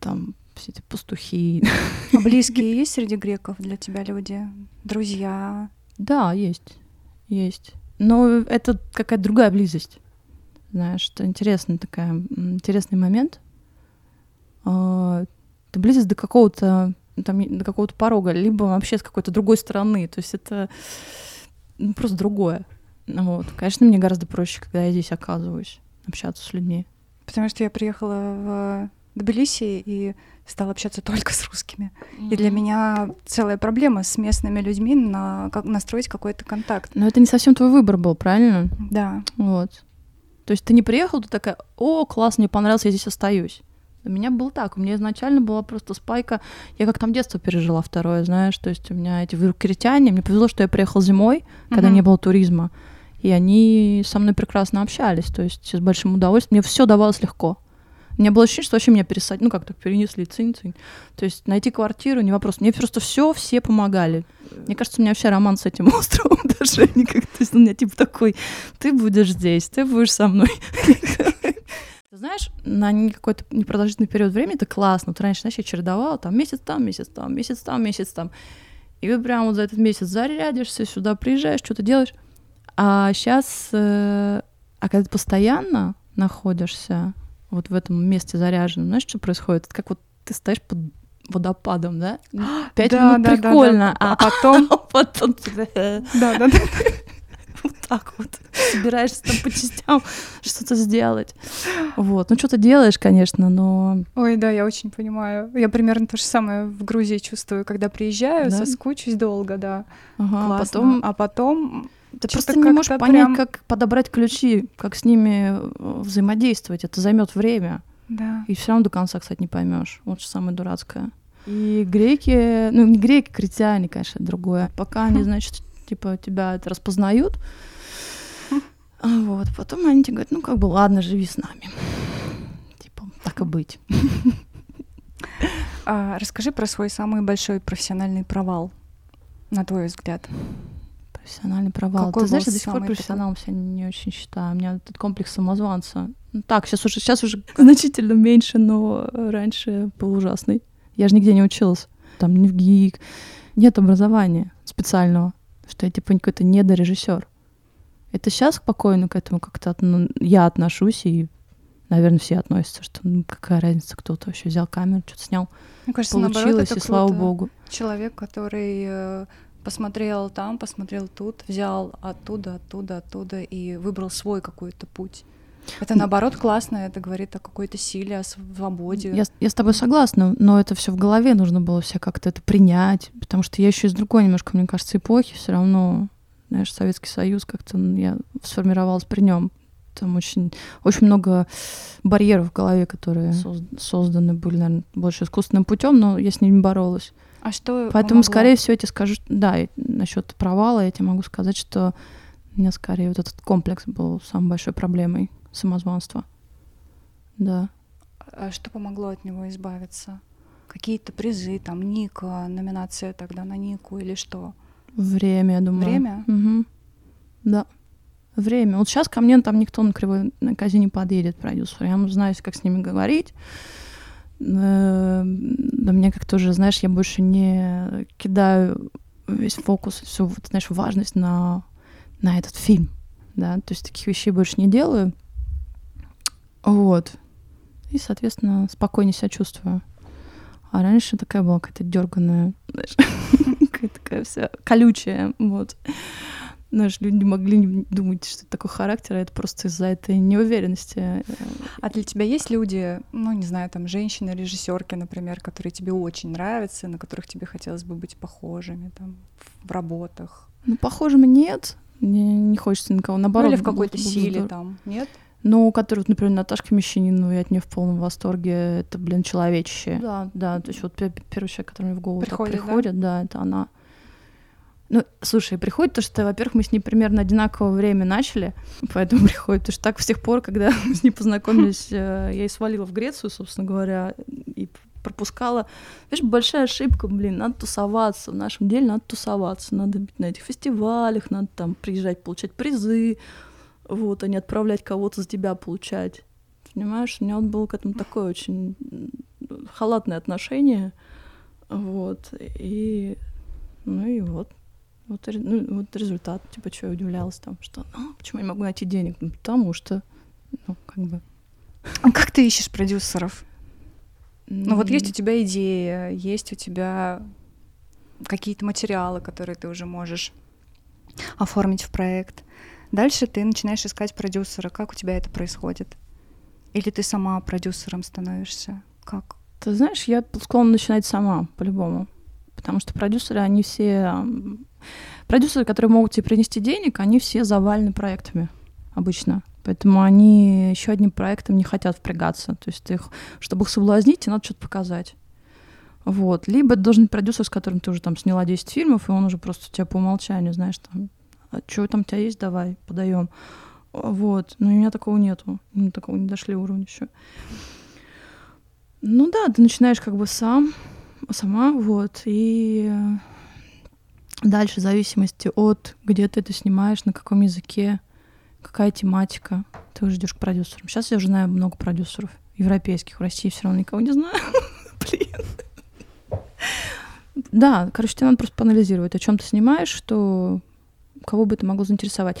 там все эти пастухи. А близкие есть среди греков для тебя люди? Друзья? Да, есть. Есть. Но это какая-то другая близость. Знаешь, это интересный такая, интересный момент. А, это близость до какого-то там, до какого-то порога, либо вообще с какой-то другой стороны. То есть это ну, просто другое. Вот. Конечно, мне гораздо проще, когда я здесь оказываюсь, общаться с людьми. Потому что я приехала в Тбилиси и стала общаться только с русскими. Mm-hmm. И для меня целая проблема с местными людьми на как настроить какой-то контакт. Но это не совсем твой выбор был, правильно? Да. Вот. То есть ты не приехал, ты такая, о, класс, мне понравилось, я здесь остаюсь. У меня был так, у меня изначально была просто спайка, я как там детство пережила второе, знаешь, то есть у меня эти критяне, мне повезло, что я приехала зимой, когда mm-hmm. не было туризма, и они со мной прекрасно общались, то есть с большим удовольствием, мне все давалось легко. У меня было ощущение, что вообще меня пересадили, ну как так перенесли, цинь-цинь. То есть найти квартиру не вопрос. Мне просто все, все помогали. Мне кажется, у меня вообще роман с этим островом даже никак. То есть у меня типа такой, ты будешь здесь, ты будешь со мной. Знаешь, на какой-то непродолжительный период времени это классно. Ты раньше, знаешь, я чередовала, там месяц там, месяц там, месяц там, месяц там. И вы прям вот за этот месяц зарядишься, сюда приезжаешь, что-то делаешь. А сейчас, э, а когда ты постоянно находишься вот в этом месте заряженном. Знаешь, что происходит? Это как вот ты стоишь под водопадом, да? Пять да, минут да, прикольно, да, да. А, а потом... А потом Да, да, да. Вот так вот. Собираешься там по частям что-то сделать. Вот. Ну, что-то делаешь, конечно, но... Ой, да, я очень понимаю. Я примерно то же самое в Грузии чувствую, когда приезжаю, да? соскучусь долго, да. Ага, Классно. потом... А потом ты просто не можешь понять, прям... как подобрать ключи, как с ними э, взаимодействовать. Это займет время. Да. И все равно до конца, кстати, не поймешь. Вот что самое дурацкое. И греки, ну не греки, критяне, конечно, другое. Пока они, значит, типа тебя это распознают, вот, потом они тебе говорят, ну как бы ладно, живи с нами. Типа, так и быть. А, расскажи про свой самый большой профессиональный провал, на твой взгляд. Профессиональный провал. Какой Ты знаешь, я до сих пор профессионалом себя не очень считаю. У меня этот комплекс самозванца. Ну, так, сейчас уже, сейчас уже значительно меньше, но раньше был ужасный. Я же нигде не училась. Там ни в ГИК. Нет образования специального, что я типа какой-то недорежиссер. Это сейчас спокойно к этому как-то ну, я отношусь и наверное, все относятся, что ну, какая разница, кто-то вообще взял камеру, что-то снял. Мне кажется, Получилось, наоборот, это и слава богу. Человек, который э, посмотрел там, посмотрел тут, взял оттуда, оттуда, оттуда и выбрал свой какой-то путь. Это наоборот классно, это говорит о какой-то силе, о свободе. Я, с- я с тобой согласна, но это все в голове нужно было все как-то это принять, потому что я еще из другой немножко, мне кажется, эпохи все равно, знаешь, Советский Союз как-то я сформировалась при нем. Там очень, очень много барьеров в голове, которые соз- созданы были, наверное, больше искусственным путем, но я с ними боролась. А что Поэтому, помогло? скорее всего, я тебе скажу, да, насчет провала я тебе могу сказать, что у меня скорее вот этот комплекс был самой большой проблемой самозванства. Да. А что помогло от него избавиться? Какие-то призы, там, Ника, номинация тогда на Нику или что? Время, я думаю. Время? Мгм. Да. Время. Вот сейчас ко мне там никто на кривой на козе не подъедет, продюсер. Я знаю, как с ними говорить. Э, Да мне как-то уже, знаешь, я больше не кидаю весь фокус, всю, вот, знаешь, важность на, на этот фильм. Да, то есть таких вещей больше не делаю. Вот. И, соответственно, спокойнее себя чувствую. А раньше такая была какая-то дерганая, знаешь, такая вся колючая, вот. Знаешь, люди могли не думать, что это такой характер, а это просто из-за этой неуверенности. А для тебя есть люди, ну, не знаю, там, женщины, режиссерки, например, которые тебе очень нравятся, на которых тебе хотелось бы быть похожими, там, в работах? Ну, похожим нет, не, не хочется никого, Ну, наоборот. или в какой-то силе здорово. там, нет? Ну, у которых, например, Наташка Мещанинова, я от нее в полном восторге. Это, блин, человечище. Да, да. То есть вот пе- первый человек, который мне в голову так Приходит, да? приходит, да? это она. Ну, слушай, приходит то, что, во-первых, мы с ней примерно одинаковое время начали, поэтому приходит, потому что так с тех пор, когда мы с ней познакомились, э, я и свалила в Грецию, собственно говоря, и пропускала. Видишь, большая ошибка, блин, надо тусоваться. В нашем деле надо тусоваться. Надо быть на этих фестивалях, надо там приезжать, получать призы, вот, а не отправлять кого-то за тебя получать. Понимаешь, у меня вот было к этому такое очень халатное отношение. Вот. И ну и вот. Вот, ну, вот результат, типа, что я удивлялась там, что «А, почему я не могу найти денег? Ну, потому что, ну, как бы... А как ты ищешь продюсеров? Ну, вот есть у тебя идея, есть у тебя какие-то материалы, которые ты уже можешь оформить в проект. Дальше ты начинаешь искать продюсера. Как у тебя это происходит? Или ты сама продюсером становишься? Как? Ты знаешь, я склонна начинать сама, по-любому. Потому что продюсеры, они все... Продюсеры, которые могут тебе принести денег, они все завалены проектами обычно. Поэтому они еще одним проектом не хотят впрягаться. То есть их, чтобы их соблазнить, тебе надо что-то показать. Вот. Либо должен быть продюсер, с которым ты уже там сняла 10 фильмов, и он уже просто у тебя по умолчанию, знаешь, там, а что там у тебя есть, давай, подаем. Вот. Но у меня такого нету. Мы такого не дошли уровня еще. Ну да, ты начинаешь как бы сам, сама, вот, и э, дальше в зависимости от, где ты это снимаешь, на каком языке, какая тематика, ты уже идешь к продюсерам. Сейчас я уже знаю много продюсеров европейских, в России все равно никого не знаю. Блин. Да, короче, тебе надо просто поанализировать, о чем ты снимаешь, что кого бы это могло заинтересовать.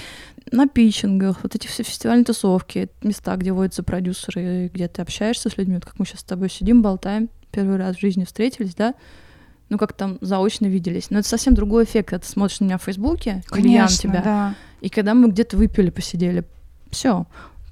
На питчингах, вот эти все фестивальные тусовки, места, где водятся продюсеры, где ты общаешься с людьми, вот как мы сейчас с тобой сидим, болтаем, первый раз в жизни встретились, да, ну как там заочно виделись. Но это совсем другой эффект, когда ты смотришь на меня в Фейсбуке, или я на тебя, да. и когда мы где-то выпили, посидели, все.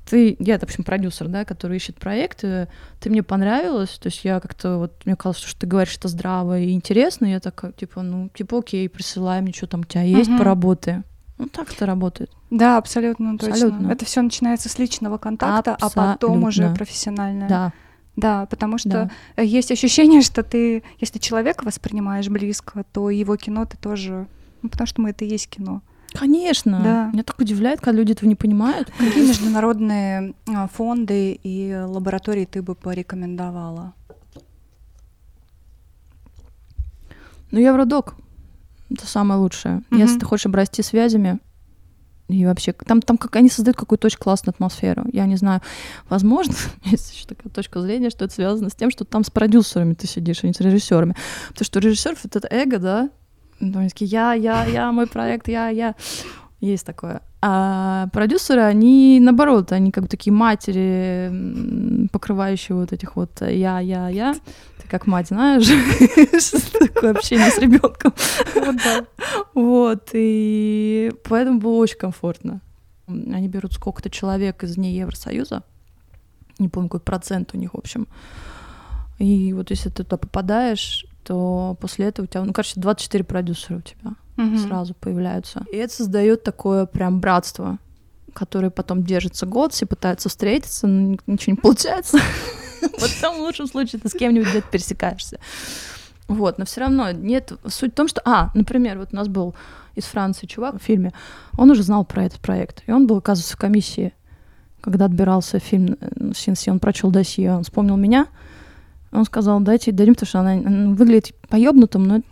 Ты, я, в общем, продюсер, да, который ищет проекты, ты мне понравилась, то есть я как-то, вот, мне казалось, что ты говоришь, что здраво и интересно, и я такая, типа, ну, типа, окей, присылай мне, что там у тебя есть, Мгм. поработай. Ну, так это работает. Да, абсолютно точно. Абсолютно. Это все начинается с личного контакта, а потом уже Абсолютно. профессиональное. Да, Да, потому что да. э, есть ощущение, что ты, если человека воспринимаешь близко, то его кино ты тоже, ну, потому что мы это и есть кино. Конечно. Да. Меня так удивляет, когда люди этого не понимают. Какие международные а, фонды и лаборатории ты бы порекомендовала? Ну, Евродок — это самое лучшее. Мгм. Если ты хочешь обрасти связями, и вообще, там, там как они создают какую-то очень классную атмосферу. Я не знаю, возможно, есть еще такая точка зрения, что это связано с тем, что там с продюсерами ты сидишь, а не с режиссерами. Потому что вот это эго, да, ну, они такие, я, я, я, мой проект, я, я. Есть такое. А продюсеры, они наоборот, они как бы такие матери, покрывающие вот этих вот я, я, я. Ты как мать знаешь, такое общение с ребенком. Вот, и поэтому было очень комфортно. Они берут сколько-то человек из не Евросоюза, не помню, какой процент у них, в общем. И вот если ты туда попадаешь, то после этого у тебя, ну, короче, 24 продюсера у тебя угу. сразу появляются. И это создает такое прям братство, которое потом держится год, все пытаются встретиться, но ничего не получается. Потом в лучшем случае ты с кем-нибудь где-то пересекаешься. Вот, но все равно нет. Суть в том, что, а, например, вот у нас был из Франции чувак в фильме, он уже знал про этот проект, и он был, оказывается, в комиссии, когда отбирался фильм э, Синси, он прочел досье, он вспомнил меня, он сказал, дайте, дадим, потому что она выглядит поебнутым, но,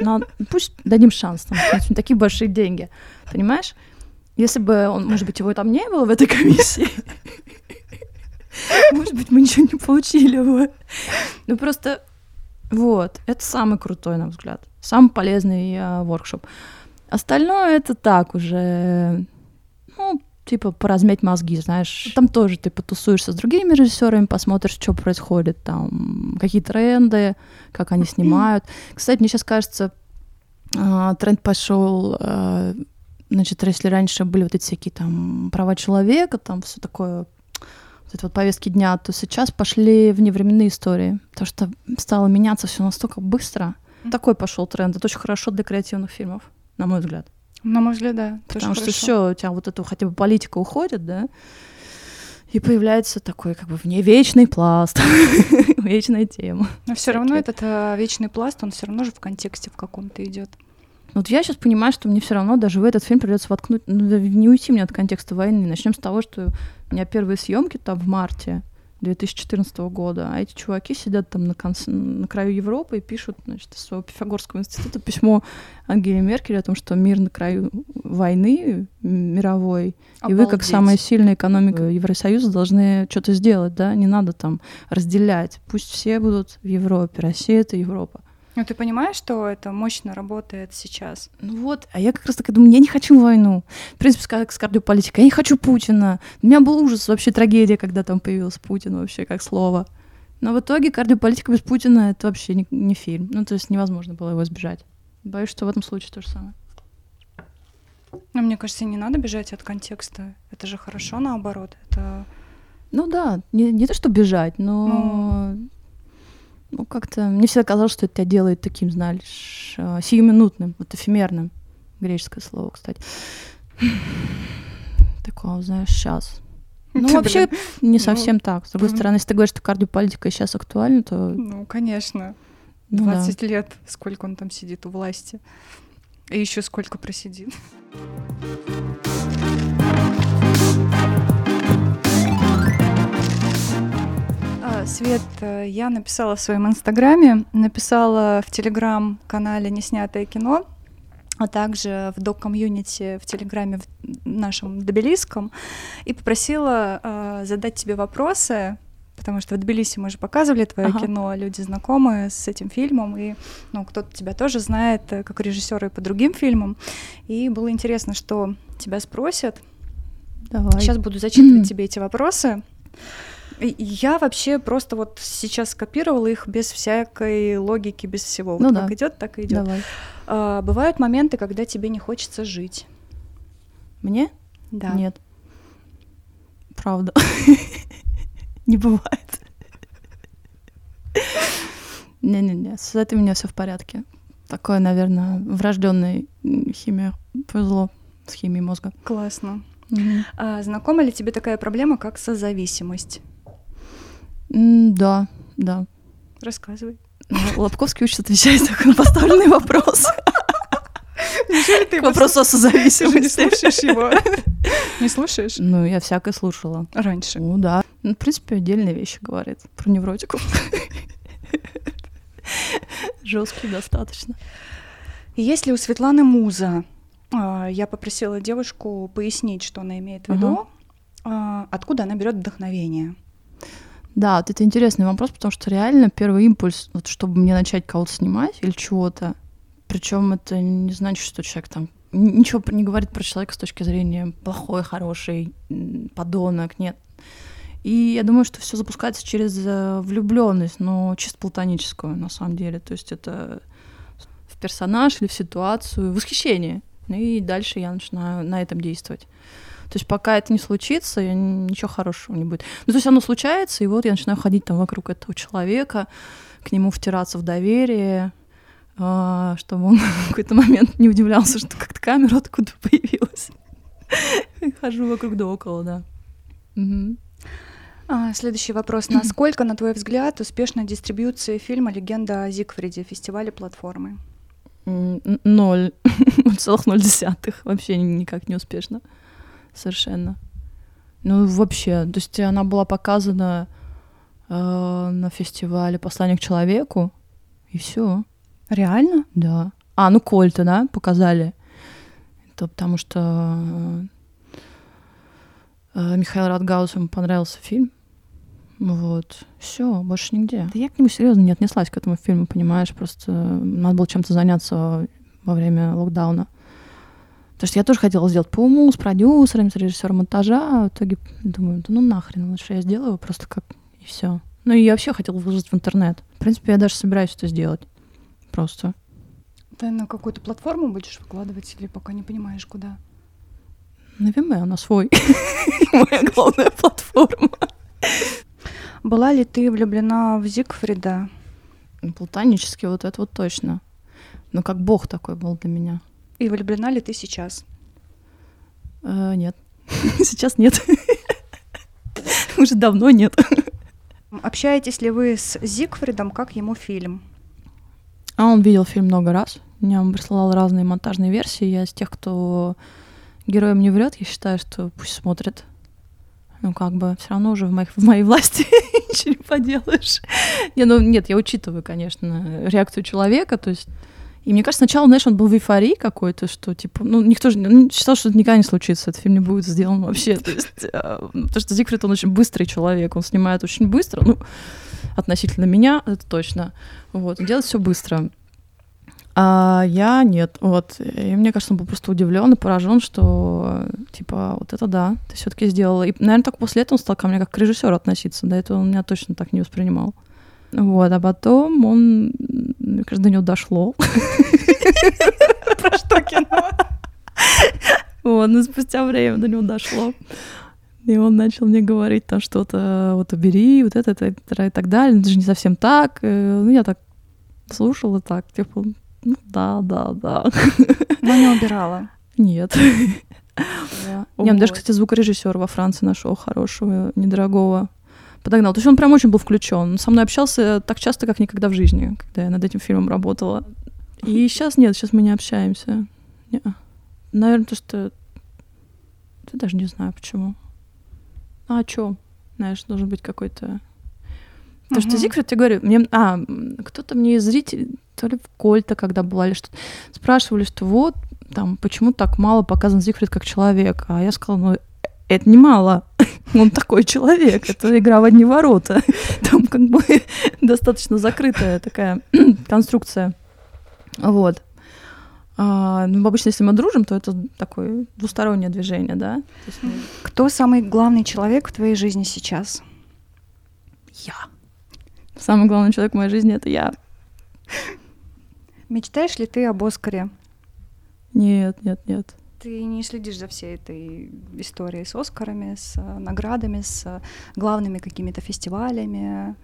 но пусть дадим шанс, там, такие большие деньги, понимаешь? Если бы он, может быть, его там не было в этой комиссии, может быть, мы ничего не получили бы. Ну просто вот, это самый крутой, на мой взгляд, самый полезный э, воркшоп. Остальное это так уже, типа поразмять мозги, знаешь. Там тоже ты потусуешься с другими режиссерами, посмотришь, что происходит, там какие тренды, как они снимают. Кстати, мне сейчас кажется, а, тренд пошел, а, значит, если раньше были вот эти всякие там права человека, там все такое вот эти вот повестки дня, то сейчас пошли вневременные истории, потому что стало меняться все настолько быстро. Такой пошел тренд. Это очень хорошо для креативных фильмов, на мой взгляд. На мой взгляд, да. Потому что все, у тебя вот это хотя бы политика уходит, да, и появляется такой как бы вне вечный пласт, вечная тема. Но все равно этот а, вечный пласт, он все равно же в контексте в каком-то идет. Вот я сейчас понимаю, что мне все равно даже в этот фильм придется воткнуть, ну, не уйти мне от контекста войны. Начнем с того, что у меня первые съемки там в марте, 2014 года, а эти чуваки сидят там на, конце, на краю Европы и пишут, значит, из своего Пифагорского института письмо Ангеле Меркель о том, что мир на краю войны мировой, Обалдеть. и вы, как самая сильная экономика Евросоюза, должны что-то сделать, да, не надо там разделять, пусть все будут в Европе, Россия — это Европа. Ну, ты понимаешь, что это мощно работает сейчас? Ну вот, а я как раз так думаю, я не хочу войну. В принципе, как с кардиополитикой, я не хочу Путина. У меня был ужас, вообще трагедия, когда там появился Путин вообще как слово. Но в итоге кардиополитика без Путина — это вообще не, не фильм. Ну, то есть невозможно было его избежать. Боюсь, что в этом случае то же самое. Ну, мне кажется, не надо бежать от контекста. Это же хорошо, наоборот. Это... Ну да, не, не то, что бежать, но ну ну, как-то мне всегда казалось, что это тебя делает таким, знаешь, э, сиюминутным, вот эфемерным. Греческое слово, кстати. Такого, знаешь, сейчас. Ну, вообще, не ну, совсем так. С другой стороны, если ты говоришь, что кардиополитика сейчас актуальна, то... Ну, конечно. 20 ну, да. лет, сколько он там сидит у власти. И еще сколько просидит. Свет, э, я написала в своем инстаграме, написала в телеграм-канале «Неснятое кино», а также в док-комьюнити в Телеграме в нашем Тбилисском, и попросила э, задать тебе вопросы, потому что в Тбилиси мы же показывали твое ага. кино, люди знакомы с этим фильмом, и ну, кто-то тебя тоже знает э, как режиссера и по другим фильмам. И было интересно, что тебя спросят. Давай. Сейчас буду зачитывать тебе эти вопросы. Я вообще просто вот сейчас скопировала их без всякой логики, без всего. Ну вот да. как идет, так и идет. А, бывают моменты, когда тебе не хочется жить. Мне? Да. Нет. Правда. Не бывает. Не-не-не, с этим у меня все в порядке. Такое, наверное, врожденная химия. Повезло с химией мозга. Классно. Угу. А, знакома ли тебе такая проблема, как созависимость? Да, да. Рассказывай. Ну, Лобковский учит отвечать на поставленный вопрос. Неужели ты вопрос о созависимости? не слушаешь его? Не слушаешь? Ну, я всякое слушала. Раньше? Ну, да. Ну, в принципе, отдельные вещи говорит про невротику. Жесткий достаточно. Есть ли у Светланы муза? А, я попросила девушку пояснить, что она имеет в виду, а, откуда она берет вдохновение. Да, вот это интересный вопрос, потому что реально первый импульс, вот чтобы мне начать кого-то снимать или чего-то, причем это не значит, что человек там ничего не говорит про человека с точки зрения плохой, хороший, подонок, нет. И я думаю, что все запускается через э, влюбленность, но чисто платоническую на самом деле. То есть это в персонаж или в ситуацию, восхищение. Ну и дальше я начинаю на этом действовать. То есть пока это не случится, ничего хорошего не будет. Ну, то есть оно случается, и вот я начинаю ходить там вокруг этого человека, к нему втираться в доверие, а, чтобы он в какой-то момент не удивлялся, что как-то камера откуда появилась. Хожу вокруг да около, да. Угу. А, следующий вопрос. Насколько, на твой взгляд, успешна дистрибьюция фильма «Легенда о Зигфриде» фестивале платформы? Ноль. Целых ноль десятых. Вообще никак не успешно. Совершенно. Ну, вообще. То есть она была показана э, на фестивале «Послание к человеку», и все. Реально? Да. А, ну Кольта, да, показали. Это потому что э, Михаил Радгаус ему понравился фильм. Вот. Все, больше нигде. Да я к нему серьезно не отнеслась к этому фильму, понимаешь, просто надо было чем-то заняться во время локдауна. Потому что я тоже хотела сделать по уму, с продюсерами, с режиссером монтажа, а в итоге думаю, да ну нахрен, лучше я сделаю просто как и все. Ну и я вообще хотела выложить в интернет. В принципе, я даже собираюсь это сделать просто. Ты на какую-то платформу будешь выкладывать или пока не понимаешь, куда? На Vimeo, на свой. Моя главная платформа. Была ли ты влюблена в Зигфрида? Платонически вот это вот точно. Ну, как бог такой был для меня. И влюблена ли ты сейчас? Э, нет. Сейчас нет. Уже давно нет. Общаетесь ли вы с Зигфридом, как ему фильм? А он видел фильм много раз. Мне он присылал разные монтажные версии. Я из тех, кто героем не врет. Я считаю, что пусть смотрит. Ну, как бы, все равно уже в, моих, в моей власти ничего не поделаешь. Не, ну, нет, я учитываю, конечно, реакцию человека, то есть и мне кажется, сначала, знаешь, он был в эйфории какой-то, что, типа, ну, никто же ну, считал, что это никогда не случится, этот фильм не будет сделан вообще. То есть, э, потому что Зигфрид, он очень быстрый человек, он снимает очень быстро, ну, относительно меня, это точно. Вот, делает все быстро. А я нет, вот. И мне кажется, он был просто удивлен и поражен, что типа вот это да, ты все-таки сделала. И, наверное, только после этого он стал ко мне как к режиссеру относиться. До этого он меня точно так не воспринимал. Вот, а потом он, мне кажется, до него дошло. Про что кино? Вот, но спустя время до него дошло. И он начал мне говорить там что-то, вот убери, вот это, это, это и так далее. Это же не совсем так. Э, ну, я так слушала так, типа, ну да, да, да. Но не убирала. Нет. Да. Я даже, кстати, звукорежиссер во Франции нашел хорошего, недорогого. Подогнал. То есть он прям очень был включен. Он со мной общался так часто, как никогда в жизни, когда я над этим фильмом работала. И сейчас нет, сейчас мы не общаемся. Не. Наверное, то, что... Я даже не знаю, почему. А о чем? Знаешь, должен быть какой-то Потому uh-huh. что Зигфрид, я говорю, мне, а, кто-то мне из зрителей, то ли в Кольта, когда была, или что-то, спрашивали, что вот, там, почему так мало показан Зигфрид как человек? А я сказала, ну, это не мало. Он такой человек, это игра в одни ворота. Там как бы достаточно закрытая такая конструкция. Вот. А, ну, обычно, если мы дружим, то это такое двустороннее движение, да. Есть, ну... Кто самый главный человек в твоей жизни сейчас? Я. Самый главный человек в моей жизни это я. Мечтаешь ли ты об Оскаре? Нет, нет, нет. Ты не следишь за всей этой историей с Оскарами, с э, наградами, с э, главными какими-то фестивалями?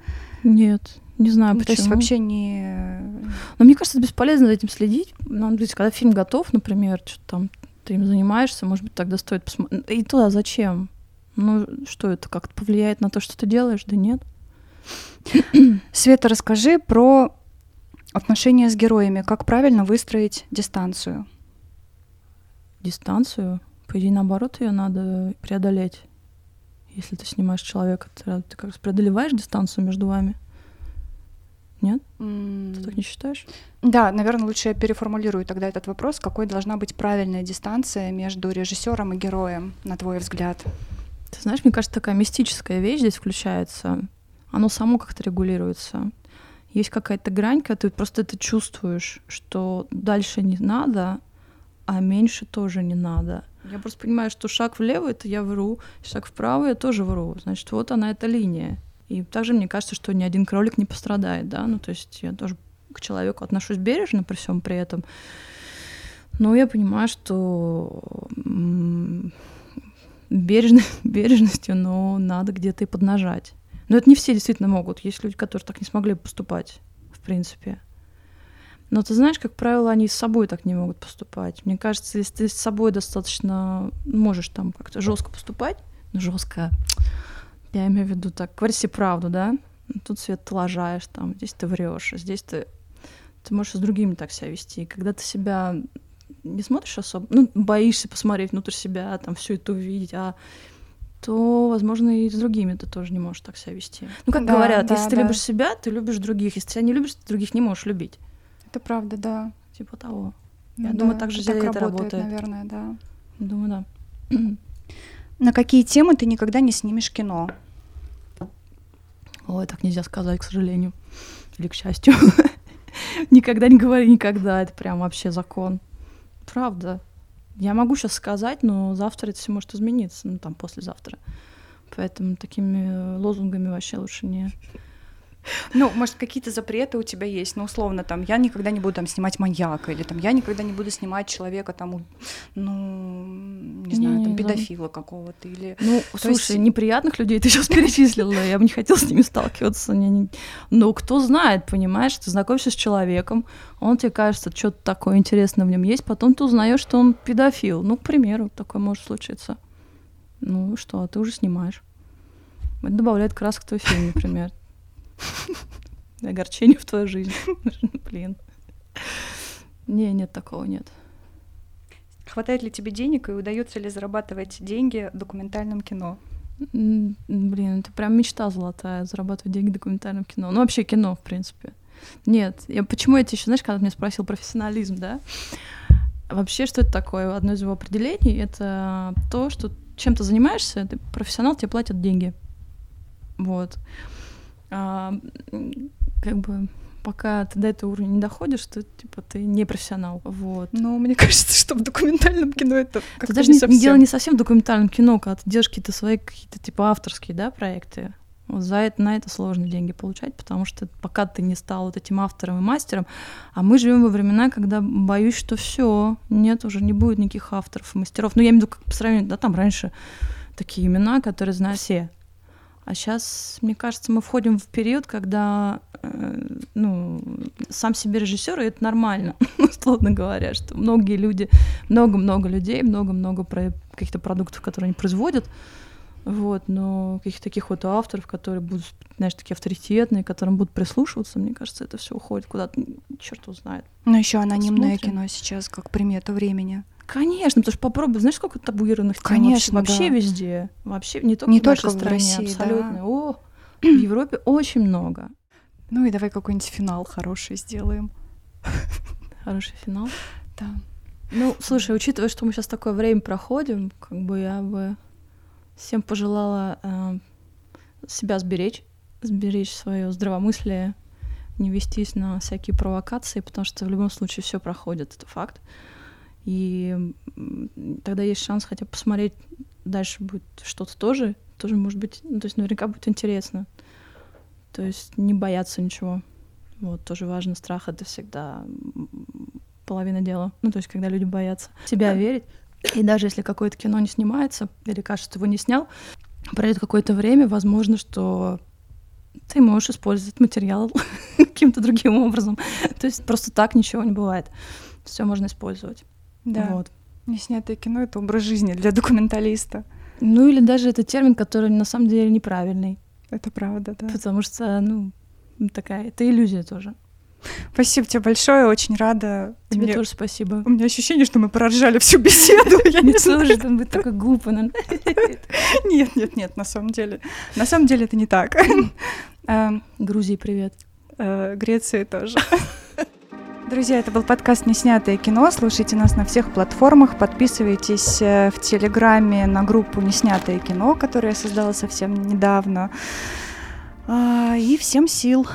Нет, не знаю ну, почему. То есть вообще не... Но мне кажется, бесполезно за этим следить. Надо быть, когда фильм готов, например, что там ты им занимаешься, может быть, тогда стоит посмотреть. И туда зачем? Ну, что это как-то повлияет на то, что ты делаешь? Да нет. Света, расскажи про отношения с героями. Как правильно выстроить дистанцию? Дистанцию? По идее, наоборот, ее надо преодолеть. Если ты снимаешь человека, ты, ты как раз преодолеваешь дистанцию между вами. Нет? Mm. Ты так не считаешь? Да, наверное, лучше я переформулирую тогда этот вопрос. Какой должна быть правильная дистанция между режиссером и героем, на твой взгляд? Ты знаешь, мне кажется, такая мистическая вещь здесь включается оно само как-то регулируется. Есть какая-то грань, когда ты просто это чувствуешь, что дальше не надо, а меньше тоже не надо. Я просто понимаю, что шаг влево это я вру, шаг вправо я тоже вру. Значит, вот она эта линия. И также мне кажется, что ни один кролик не пострадает, да, ну то есть я тоже к человеку отношусь бережно при всем при этом. Но я понимаю, что бережно, бережностью, но надо где-то и поднажать. Но это не все действительно могут. Есть люди, которые так не смогли поступать, в принципе. Но ты знаешь, как правило, они с собой так не могут поступать. Мне кажется, если ты с собой достаточно можешь там как-то жестко поступать, ну жестко, я имею в виду так, говори себе правду, да? Тут свет ты лажаешь, там, здесь ты врешь, а здесь ты, ты можешь с другими так себя вести. И когда ты себя не смотришь особо, ну, боишься посмотреть внутрь себя, там, все это увидеть, а то, возможно, и с другими ты тоже не можешь так себя вести. Ну, как да, говорят, да, если да. ты любишь себя, ты любишь других. Если ты себя не любишь, ты других не можешь любить. Это правда, да. Типа того. Ну, Я да, думаю, так же так это работает, работает. наверное, да. Думаю, да. На какие темы ты никогда не снимешь кино? Ой, так нельзя сказать, к сожалению. Или к счастью. никогда не говори никогда. Это прям вообще закон. Правда. Я могу сейчас сказать, но завтра это все может измениться, ну там послезавтра. Поэтому такими лозунгами вообще лучше не ну, может, какие-то запреты у тебя есть, ну, условно, там, я никогда не буду там снимать маньяка, или там, я никогда не буду снимать человека там, ну, не знаю, не, там, педофила какого-то, или... Ну, То слушай, есть... неприятных людей ты сейчас перечислила, я бы не хотела с ними сталкиваться, но кто знает, понимаешь, ты знакомишься с человеком, он тебе кажется, что-то такое интересное в нем есть, потом ты узнаешь, что он педофил, ну, к примеру, такое может случиться. Ну, что, а ты уже снимаешь. Это добавляет красок в твой фильм, например. Огорчение в твою жизнь. Блин. Не, нет такого, нет. Хватает ли тебе денег и удается ли зарабатывать деньги в документальном кино? Блин, это прям мечта золотая, зарабатывать деньги в документальном кино. Ну, вообще кино, в принципе. Нет, я, почему я тебе еще, знаешь, когда меня спросил профессионализм, да? Вообще, что это такое? Одно из его определений — это то, что чем ты занимаешься, ты профессионал, тебе платят деньги. Вот как бы пока ты до этого уровня не доходишь, то типа ты не профессионал. Вот. Но мне кажется, что в документальном кино это как даже не, совсем. дело не совсем в документальном кино, когда ты делаешь какие-то свои какие-то типа авторские, да, проекты. Вот за это на это сложно деньги получать, потому что пока ты не стал вот этим автором и мастером, а мы живем во времена, когда боюсь, что все, нет, уже не будет никаких авторов и мастеров. Ну, я имею в виду, как по сравнению, да, там раньше такие имена, которые знают все. А сейчас, мне кажется, мы входим в период, когда э, ну, сам себе режиссер, и это нормально, условно говоря, что многие люди, много-много людей, много-много про каких-то продуктов, которые они производят, вот, но каких-то таких вот авторов, которые будут, знаешь, такие авторитетные, которым будут прислушиваться, мне кажется, это все уходит куда-то, черт узнает. Но еще анонимное Посмотрим. кино сейчас как примета времени. Конечно, потому что попробуй, знаешь, сколько табуированных тем Конечно, вообще, вообще везде. Вообще не только не в нашей только стране, в России, абсолютно. Да. О, в Европе очень много. Ну и давай какой-нибудь финал хороший сделаем. Хороший финал? Да. Ну, слушай, учитывая, что мы сейчас такое время проходим, как бы я бы всем пожелала э, себя сберечь, сберечь свое здравомыслие, не вестись на всякие провокации, потому что в любом случае все проходит, это факт. И тогда есть шанс хотя бы посмотреть, дальше будет что-то тоже, тоже может быть, ну, то есть наверняка будет интересно. То есть не бояться ничего. Вот, тоже важно, страх — это всегда половина дела. Ну, то есть когда люди боятся себя верить, и даже если какое-то кино не снимается, или кажется, его не снял, пройдет какое-то время, возможно, что ты можешь использовать материал каким-то другим образом. То есть просто так ничего не бывает. Все можно использовать. Да. Вот. Неснятое кино — это образ жизни для документалиста. Ну или даже это термин, который на самом деле неправильный. Это правда, да. Потому что, ну, такая, это иллюзия тоже. Спасибо тебе большое, очень рада. Тебе Мне... тоже спасибо. У меня ощущение, что мы проржали всю беседу. Я не слушаю, там быть такой глупо. Нет, нет, нет, на самом деле. На самом деле это не так. Эм, Грузии привет. Э, Греции тоже. Друзья, это был подкаст «Неснятое кино». Слушайте нас на всех платформах. Подписывайтесь э, в Телеграме на группу «Неснятое кино», которую я создала совсем недавно. А, и всем сил!